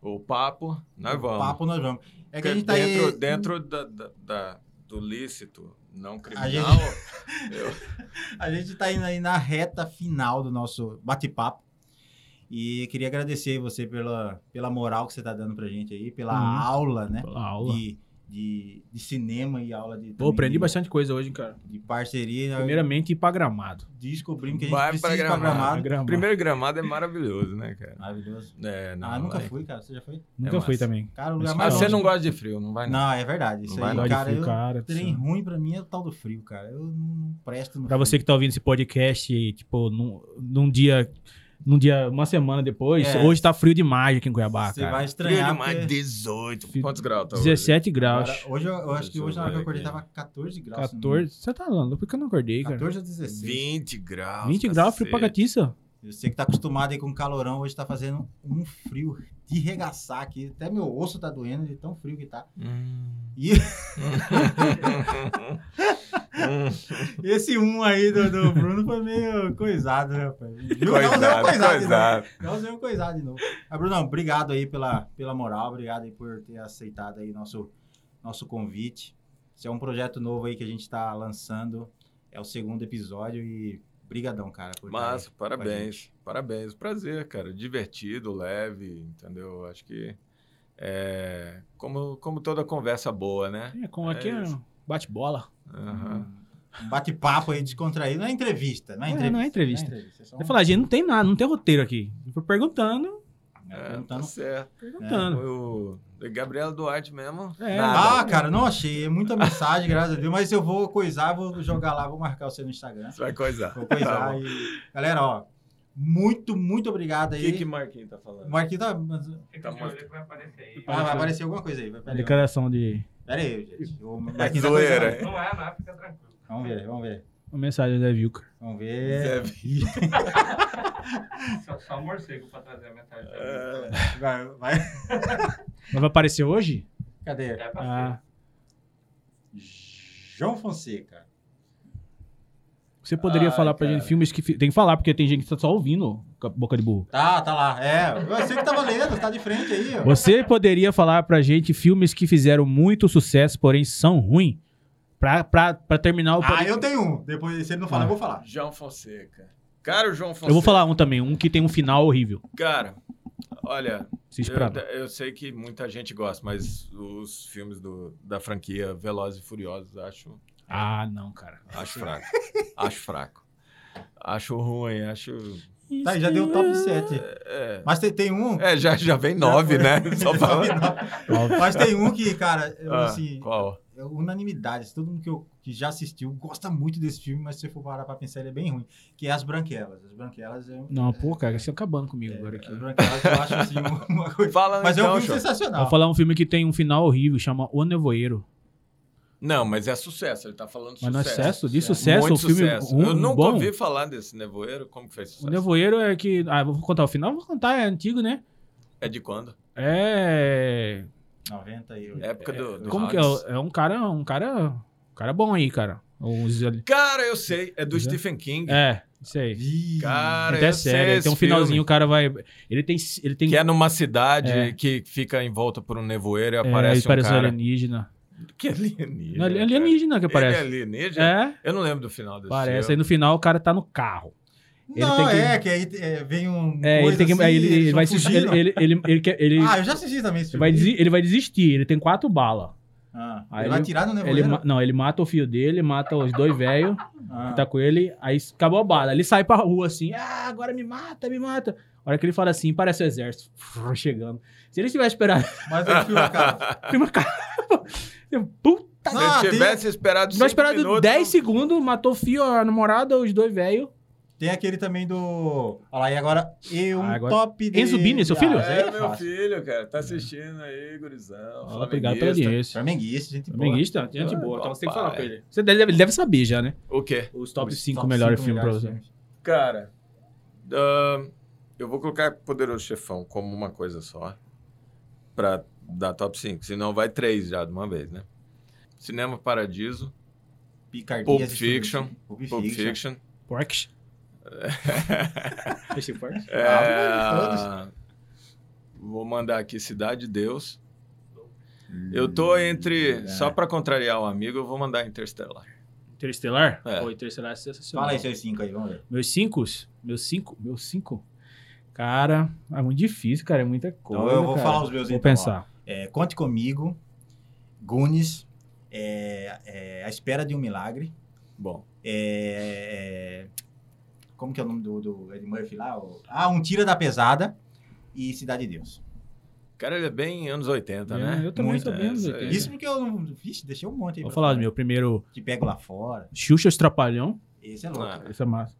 o papo, nós vamos. Papo nós vamos. É que a gente tá dentro, aí. dentro da, da- da- do lícito não criminal, gente- eu- A gente tá indo aí na reta final do nosso bate-papo. E queria agradecer você pela, pela moral que você tá dando pra gente aí, pela Uhum. aula, né? Pela aula. De, de, de cinema e aula de. Pô, aprendi de, bastante coisa hoje, cara. De parceria. Primeiramente, ir pra gramado. Descobrimos que a gente Vai precisa pra ir pra Gramado. gramado. Gramado. primeiro gramado é maravilhoso, né, cara? Maravilhoso. É, não, ah, nunca vai. fui, cara. Você já foi? Nunca É fui também. Cara, o lugar Mas mais você não gosta de frio, não vai não. Não, é verdade. Isso Não vai aí, de cara, frio, eu, cara. trem ruim pra mim é o tal do frio, cara. Eu não, não presto no Pra frio. você que tá ouvindo esse podcast, tipo, num, num dia. Num dia, uma semana depois, É. hoje tá frio demais aqui em Cuiabá, Você cara. vai Frio estranhar. demais, porque- 18. Frio- Quantos graus tá 17 graus. Agora, hoje eu, eu acho que hoje na hora que eu acordei tava 14 graus. se não me 14. Você tá falando? Por que eu não acordei, cara? 14 a 16. 20 graus. 20 graus, frio pra catiça. Você que tá acostumado aí com calorão, hoje tá fazendo um frio de regaçar aqui. Até meu osso tá doendo de tão frio que tá. Hum. E esse um aí do, do Bruno foi meio coisado, né, rapaz? Viu? Coisado, Não, não, coisado. coisado. Nós vamos coisar de novo. Mas, Brunão, obrigado aí pela, pela moral, obrigado aí por ter aceitado aí nosso, nosso convite. Esse é um projeto novo aí que a gente tá lançando. É o segundo episódio e brigadão, cara. Massa, parabéns. Parabéns. Prazer, cara. Divertido, leve, entendeu? Acho que é como, como toda conversa boa, né? É, como aqui É é isso. bate-bola. Aham. Um bate-papo aí descontraído. Não é entrevista, não é É, entrevista. não é entrevista. é só um- Eu falar, gente, não tem nada, não tem roteiro aqui. Eu fui perguntando, é, É, perguntando- tá certo. perguntando. O Gabriel Duarte mesmo. É. nada. Ah, cara, não achei. É muita mensagem, graças a Deus. Mas eu vou coisar, vou jogar lá, vou marcar você no Instagram. Você vai coisar. Vou Tá coisar bom. e... Galera, ó, muito, muito obrigado O aí. que, que Marquinhos tá falando? O Marquinhos tá... Fica Tá vai aparecer aí. Ah, vai aparecer alguma coisa aí. vai- Pera aí, Declaração de. pera aí, gente. O É Marquinhos tá. Não é, não é, fica tranquilo. Vamos ver, vamos ver. Uma mensagem da Vilker. Vamos Zé ver. Só, só um morcego pra trazer a mensagem. da É, Vai, vai. Mas vai aparecer hoje? Cadê? É pra Ah, João Fonseca. Você poderia Ai, falar pra cara. gente filmes que. Tem que falar, porque tem gente que tá só ouvindo com a boca de burro. Tá, tá lá. É, você que tava lendo, tá de frente aí, ó. Você poderia falar pra gente filmes que fizeram muito sucesso, porém são ruins? Pra, pra, pra terminar o Ah, eu tenho um. Depois, se ele não falar, eu vou falar. João Fonseca. Cara, o João Fonseca. Eu vou falar um também, um que tem um final horrível. Cara, olha, Assiste eu, eu sei que muita gente gosta, mas os filmes do, da franquia Velozes e Furiosos acho, Ah, não, cara. acho fraco. acho fraco. Acho ruim, acho. Tá, já deu top 7. É, Mas tem, tem um. é, já, já vem nove, né? Só falando. Mas tem um que, cara, eu, Ah, assim, qual? é unanimidade. Todo mundo que, eu- que já assistiu gosta muito desse filme, mas se você for parar pra pensar, ele é bem ruim. Que é As Branquelas. As Branquelas é. Não, pô, cara, você tá acabando comigo é, agora aqui. As Branquelas eu acho assim uma coisa. Fala Mas é um então, filme Show. sensacional. Vou falar um filme que tem um final horrível, chama O Nevoeiro. Não, mas é sucesso, ele tá falando Mas não é sucesso. sucesso? De sucesso, Muito o filme sucesso. um, eu nunca bom. ouvi falar desse nevoeiro. Como que fez O sucesso? Nevoeiro é que... Ah, vou contar o final? Vou contar, é antigo, né? É de quando? É... 90 e Época do, do Como que é? É um cara... Um cara... Um cara bom aí, cara. Ali- Cara, eu sei. É do é. Stephen King. É, isso aí. Ih, Cara, Até eu sei sério. Tem esse um finalzinho, filme. o cara vai... Ele tem... Ele tem... Que é numa cidade É. que fica em volta por um nevoeiro e é, aparece um parece cara. alienígena. Que alienígena. Não, é cara. alienígena que Ele aparece. é alienígena? É, Eu não lembro do final desse parece. Aí filme. no final o cara tá no carro. Ele não, tem que- é, que aí é, vem um. É, ele tem que. assim, aí ele, ele tão vai se. Ele, ele, ele, ele, quer- ele Ah, eu já assisti também esse filme. vai, desi- ele vai desistir. Ele tem quatro balas. Ah, Aí ele vai ele- atirar no Ele, nevoeiro. não, ele mata o filho dele, mata os dois velhos, Ah. tá com ele, aí acabou a bala. Ele sai pra rua assim, ah, agora me mata, me mata. A hora que ele fala assim, parece o exército chegando. Se ele tivesse esperado, Mas o filme acaba. filme acaba. Puta, Se Ah, ele tem- tivesse esperado tivesse cinco esperado minutos... 10 segundos, matou o filho, a namorada, os dois velhos. Tem aquele também do. Olha lá, e agora. E um Ah, agora- top de. Enzo Bini, seu filho? Ah, É, é meu fácil. filho, cara. Tá assistindo aí, gurizão. Fala, obrigado pela flamenguista. audiência. Flamenguista, gente boa. Flamenguista, gente Ah, boa. Então você tem que falar pra ele. Você deve, ele deve saber já, né? O quê? Os top Os 5 top melhores cinco filmes pra melhores você. filmes. Cara, ahn, eu vou colocar Poderoso Chefão como uma coisa só. Pra dar top 5. Senão vai três já de uma vez, né? Cinema Paradiso, Picardias Pulp Fiction. Pulp Pulp Fiction. Porks. É, Ah, vou mandar aqui Cidade de Deus. Eu tô entre. Hum, Só pra contrariar o amigo, eu vou mandar Interstellar. Interestelar? É. Pô, Interestelar é sensacional. Fala aí seus cinco aí, vamos ver. Meus cinco? Meus cinco? Meus cinco? Cara, é muito difícil, cara. É muita coisa. Então eu vou cara. falar os meus Vou então, ó. É, Conte comigo. Goonies. é, é, A Espera de um Milagre. Bom. é, é, como que é o nome do, do Ed Murphy lá? Ah, Um Tira da Pesada. E Cidade de Deus. Cara, ele é bem anos 80, É, né? Eu também Muito, sou bem é, anos isso 80. aí. Isso porque eu não. Vixe, deixei um monte aí. Vou falar do meu primeiro. Te pego lá fora. Xuxa os Trapalhão. Esse é louco. Ah, Esse é massa.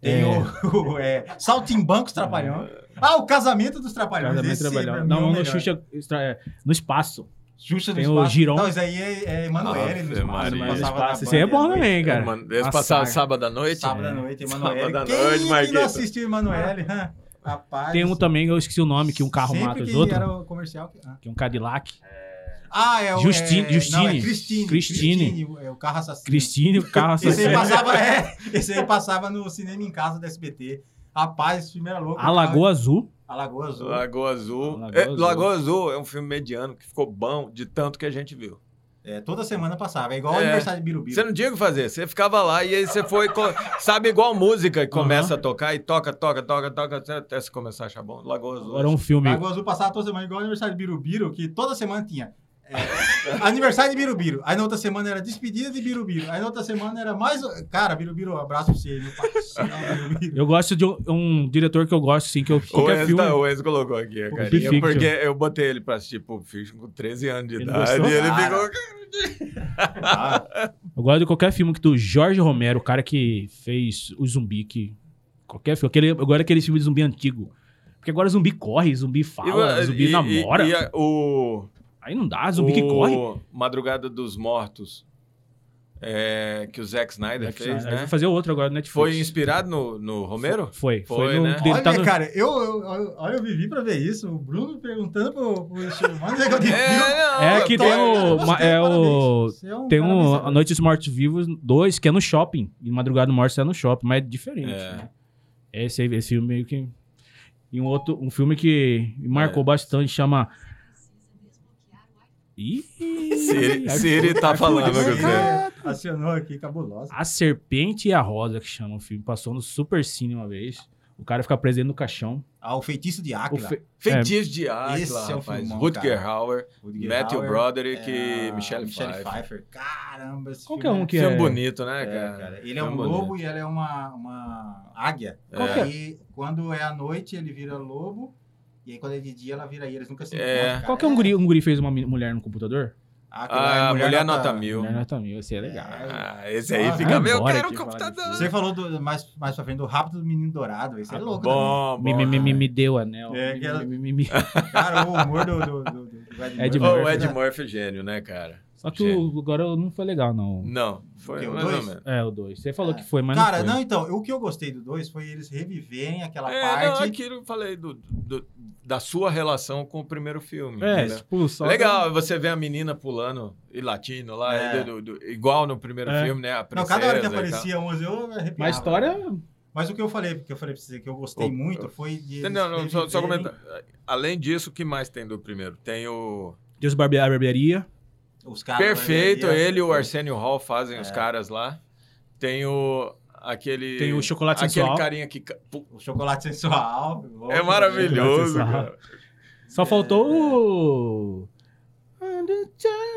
Tem É. o, o é, Saltimbancos Trapalhão. Ah, o Casamento dos Trapalhões. Casamento Esse, mim, é Não, no melhor. Xuxa. é, No espaço. Xuxa no Tem o espaço. Giron. Não, isso aí é, é Emanuele no espaço. No Esse aí é à bom também, cara. Eles saga. sábado à noite? Sábado à É. noite, Sábado Emanuele. à Quem noite, que não Marquito. assistiu Emanuele? hã? Rapaz. Tem um também, eu esqueci o nome, que um carro Sempre mata os que outros. era o comercial. que- ah. Que é um Cadillac. Ah, é o. Justine- é, Justine. Não, é Cristine. Cristine. É o carro assassino. Cristine, o carro Esse aí assassino. passava, é, esse aí passava no cinema em casa do SBT. Rapaz, esse filme era louco. A Lagoa Azul. A Lagoa Azul. Lagoa Azul. Lagoa É, Azul. Lagoa Azul é um filme mediano que ficou bom de tanto que a gente viu. É, toda semana passava. É igual o É. aniversário de Birubiru. Você não tinha o que fazer, você ficava lá e aí você foi. Sabe, igual música que começa a tocar e toca, toca, toca, toca, até você começar a achar bom. Lagoa Azul. Agora um filme. Lagoa Azul passava toda semana, igual o aniversário de Birubiru, que toda semana tinha. É, aniversário de Birubiru. Aí na outra semana era despedida de Birubiru. Aí na outra semana era mais. Cara, Birubiru, um abraço pra você, meu parceiro. Birubiru. Eu gosto de um, um diretor que eu gosto, assim, que eu O qualquer Enzo, filme. tá- o Enzo colocou aqui a Pulp carinha, Fiction. porque eu botei ele pra assistir Pulp Fiction com 13 anos de Ele idade. gostou? E ele ficou. Ah, Eu gosto de qualquer filme que do Jorge Romero, o cara que fez o zumbi, que. Qualquer filme. Aquele, eu gosto daquele filme de zumbi antigo. Porque agora zumbi corre, zumbi fala, E- zumbi e- namora. E, e a- o. Aí não dá, zumbi que o corre. Madrugada dos Mortos, é, que o Zack Snyder fez, Aí né? Vai fazer outro agora no Netflix. Foi inspirado no, no Romero? Foi. Foi, Foi, no, né? ele olha, tá no- cara, eu, eu, eu- olha, eu vivi pra ver isso. O Bruno perguntando pro, pro é que É que tem o- é o- é um Tem um. A Noite dos Mortos Vivos 2, que é no shopping. E Madrugada dos Mortos é no shopping, mas é diferente. É. né? Esse, aí- esse filme meio que. E um outro, um filme que me marcou É. bastante chama. Ih! Siri, Siri tá falando com você. cara Acionou aqui, cabulosa. A Serpente e a Rosa, que chama o filme. Passou no Super Cine uma vez. O cara fica preso do caixão. Ah, o feitiço de O Áquila. fe- Feitiço de Esse Águila, é rapaz. filmão, Rutger cara. Hauer, Rutger Matthew Hauer, Broderick é, e Michelle, Michelle Pfeiffer. Pfeiffer. Caramba, esse Qual filme que é um que Filme é. bonito, né, É, cara? cara. Ele é um Filme lobo bonito. e ela é uma, uma águia. Qual é? E quando é à noite, ele vira lobo. E aí, quando é de dia, ela vira ele. Eles nunca se É. encontram. Qual que é um guri, um guri fez uma mulher no computador? Aquilo lá é Ah, Mulher Nota Mil. Mulher nota mil, esse é legal. Ah, esse aí Ah, fica, meu, eu embora quero falar computador. Você falou do, mais, mais pra frente do Rápido do Menino Dourado. Esse é louco Bom, bom. Me, me, me, me, me deu anel. É, Me- aquela- me- me- me-. Cara, o humor do, do, do, do Ed Murphy. O Ed né? Murphy é gênio, né, cara? Só que o, agora não foi legal, não. Não, foi O quê, o mais ou dois? menos. É, o 2. Você falou É. que foi, mas Cara, não não, então, o que eu gostei do 2 foi eles reviverem aquela É, parte. não, aquilo eu falei do, do- da sua relação com o primeiro filme. É, tipo, só... Legal, você vê a menina pulando e latino lá, É. do- do- igual no primeiro É. filme, né? A Não, cada hora que aparecia uns, eu arrepiava. Mas a história... Mas o que eu falei, porque eu falei pra você que eu gostei Ô, muito foi de. Não, não, só, só comentar. Além disso, o que mais tem do primeiro? Tem o. Deus Barbearia. Os caras Perfeito, ali, ele e o Arsenio Hall fazem os É. caras lá. Tem o. Aquele. Tem o Chocolate Aquele Sensual. carinha que. O chocolate sensual. É maravilhoso, Sensual. cara. Só faltou o...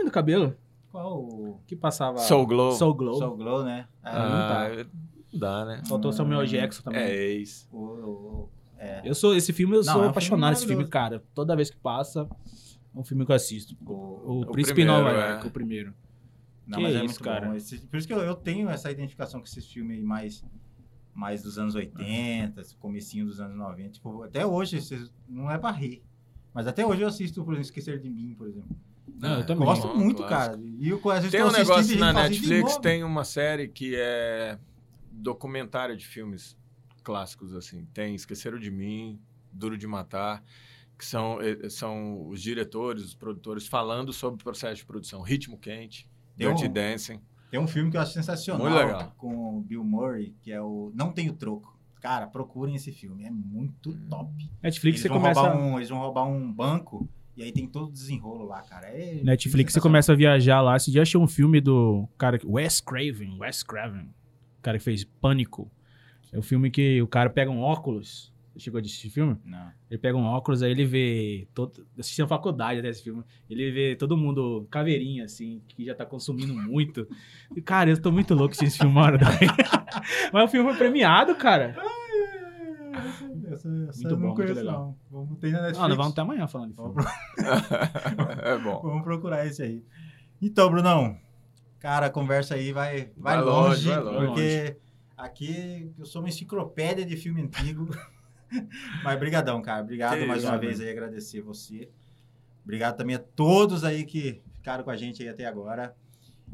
Do cabelo. Qual o. Que passava... Soul Glow. Soul Glow. Soul Glow, né? É, Ah, não dá, né? Faltou o Samuel Jackson também. É ex. o, o- é. Eu sou... Esse filme, eu Não, sou é um apaixonado filme nesse filme, cara. Toda vez que passa, é um filme que eu assisto. O- O, O Príncipe primeiro, Nova é. York, o primeiro. Não, Que mas é isso, muito cara. bom. Esse- por isso que eu, eu tenho essa identificação com esses filmes aí mais, mais dos anos 80, esse comecinho dos anos 90. Tipo, até hoje, esses- não é pra rir. Mas até hoje eu assisto, por exemplo, Esquecer de Mim, por exemplo. Não, eu também. Gosto bom, muito, clássico. cara. E eu, às vezes Tem um negócio na fala, "Assiste de Netflix, novo". tem uma série que é documentário de filmes clássicos, assim. Tem Esqueceram de Mim, Duro de Matar, que são, eh, são os diretores, os produtores falando sobre o processo de produção. Ritmo Quente, Dirty um- Dancing. Tem um filme que eu acho sensacional. Muito legal. Com o Bill Murray, que é o Não Tenho Troco. Cara, procurem esse filme. É muito top. Netflix, Eles você começa... um, eles vão roubar um banco e aí tem todo o desenrolo lá, cara. É Netflix, você começa a viajar lá. Você já achou um filme do cara, Wes Craven, Wes Craven, o cara que fez Pânico. É o filme que o cara pega um óculos. Chegou a assistir esse filme? Não. Ele pega um óculos, aí ele vê. Todo, eu assisti na faculdade até esse filme. Ele vê todo mundo caveirinha, assim, que já tá consumindo muito. E, cara, eu tô muito louco assistindo esse filme hora daí. Mas o filme foi premiado, cara. Essa, essa Muito eu não bom, muito conheço, legal. não. Vamos ter na Netflix. Não, nós vamos até amanhã falando de filme. é bom. Vamos procurar esse aí. Então, Brunão, cara, a conversa aí vai, vai, Vai longe, longe, vai longe. porque aqui eu sou uma enciclopédia de filme antigo. Mas brigadão, cara. Obrigado Que mais isso, uma mano. vez aí, agradecer você. Obrigado também a todos aí que ficaram com a gente aí até agora.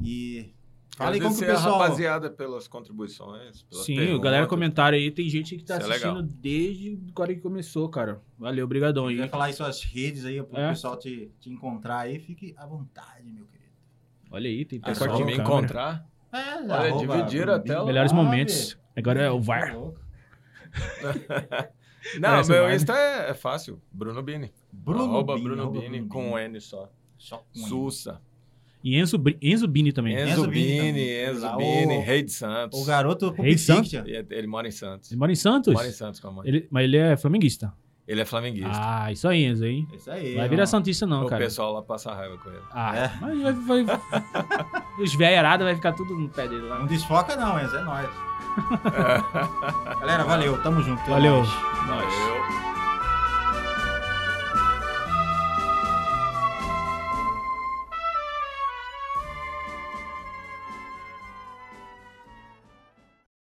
E fala aí como que o pessoal... rapaziada pelas contribuições. pelas Sim, perguntas. o galera comentário aí. Tem gente que tá Isso é assistindo legal. desde agora que começou, cara. Valeu, brigadão aí. quiser falar aí suas redes aí, para o É. pessoal te, te encontrar aí, fique à vontade, meu querido. Olha aí, tem É até só corte me câmera. encontrar. É, Olha, arroba dividiram a tela. Melhores Ah, momentos. Agora é o Tá VAR. Não, Parece meu o. Insta é, é fácil. Bruno Bini. Bruno arroba Bini, Bruno Bini Bruno com Bini. um N só. Só com. Sussa. E Enzo, Enzo Bini também. Enzo, Enzo Bini Bini, também. Enzo Lá, Bini, o- rei de Santos. O garoto Rei Santos. Fiction. Ele, ele mora em Santos. Ele mora em Santos? Mora em Santos com a mãe. Ele, Ele- mas ele é flamenguista. é flamenguista. Ah, isso aí, Enzo, hein? Isso aí. Vai virar Santista não, o cara. pessoal lá passa raiva com ele. Ah, É. mas vai, vai... Os velharados vai ficar tudo no pé dele lá. Não desfoca não, Enzo, é nóis. Galera, valeu, tamo junto. Valeu. Valeu.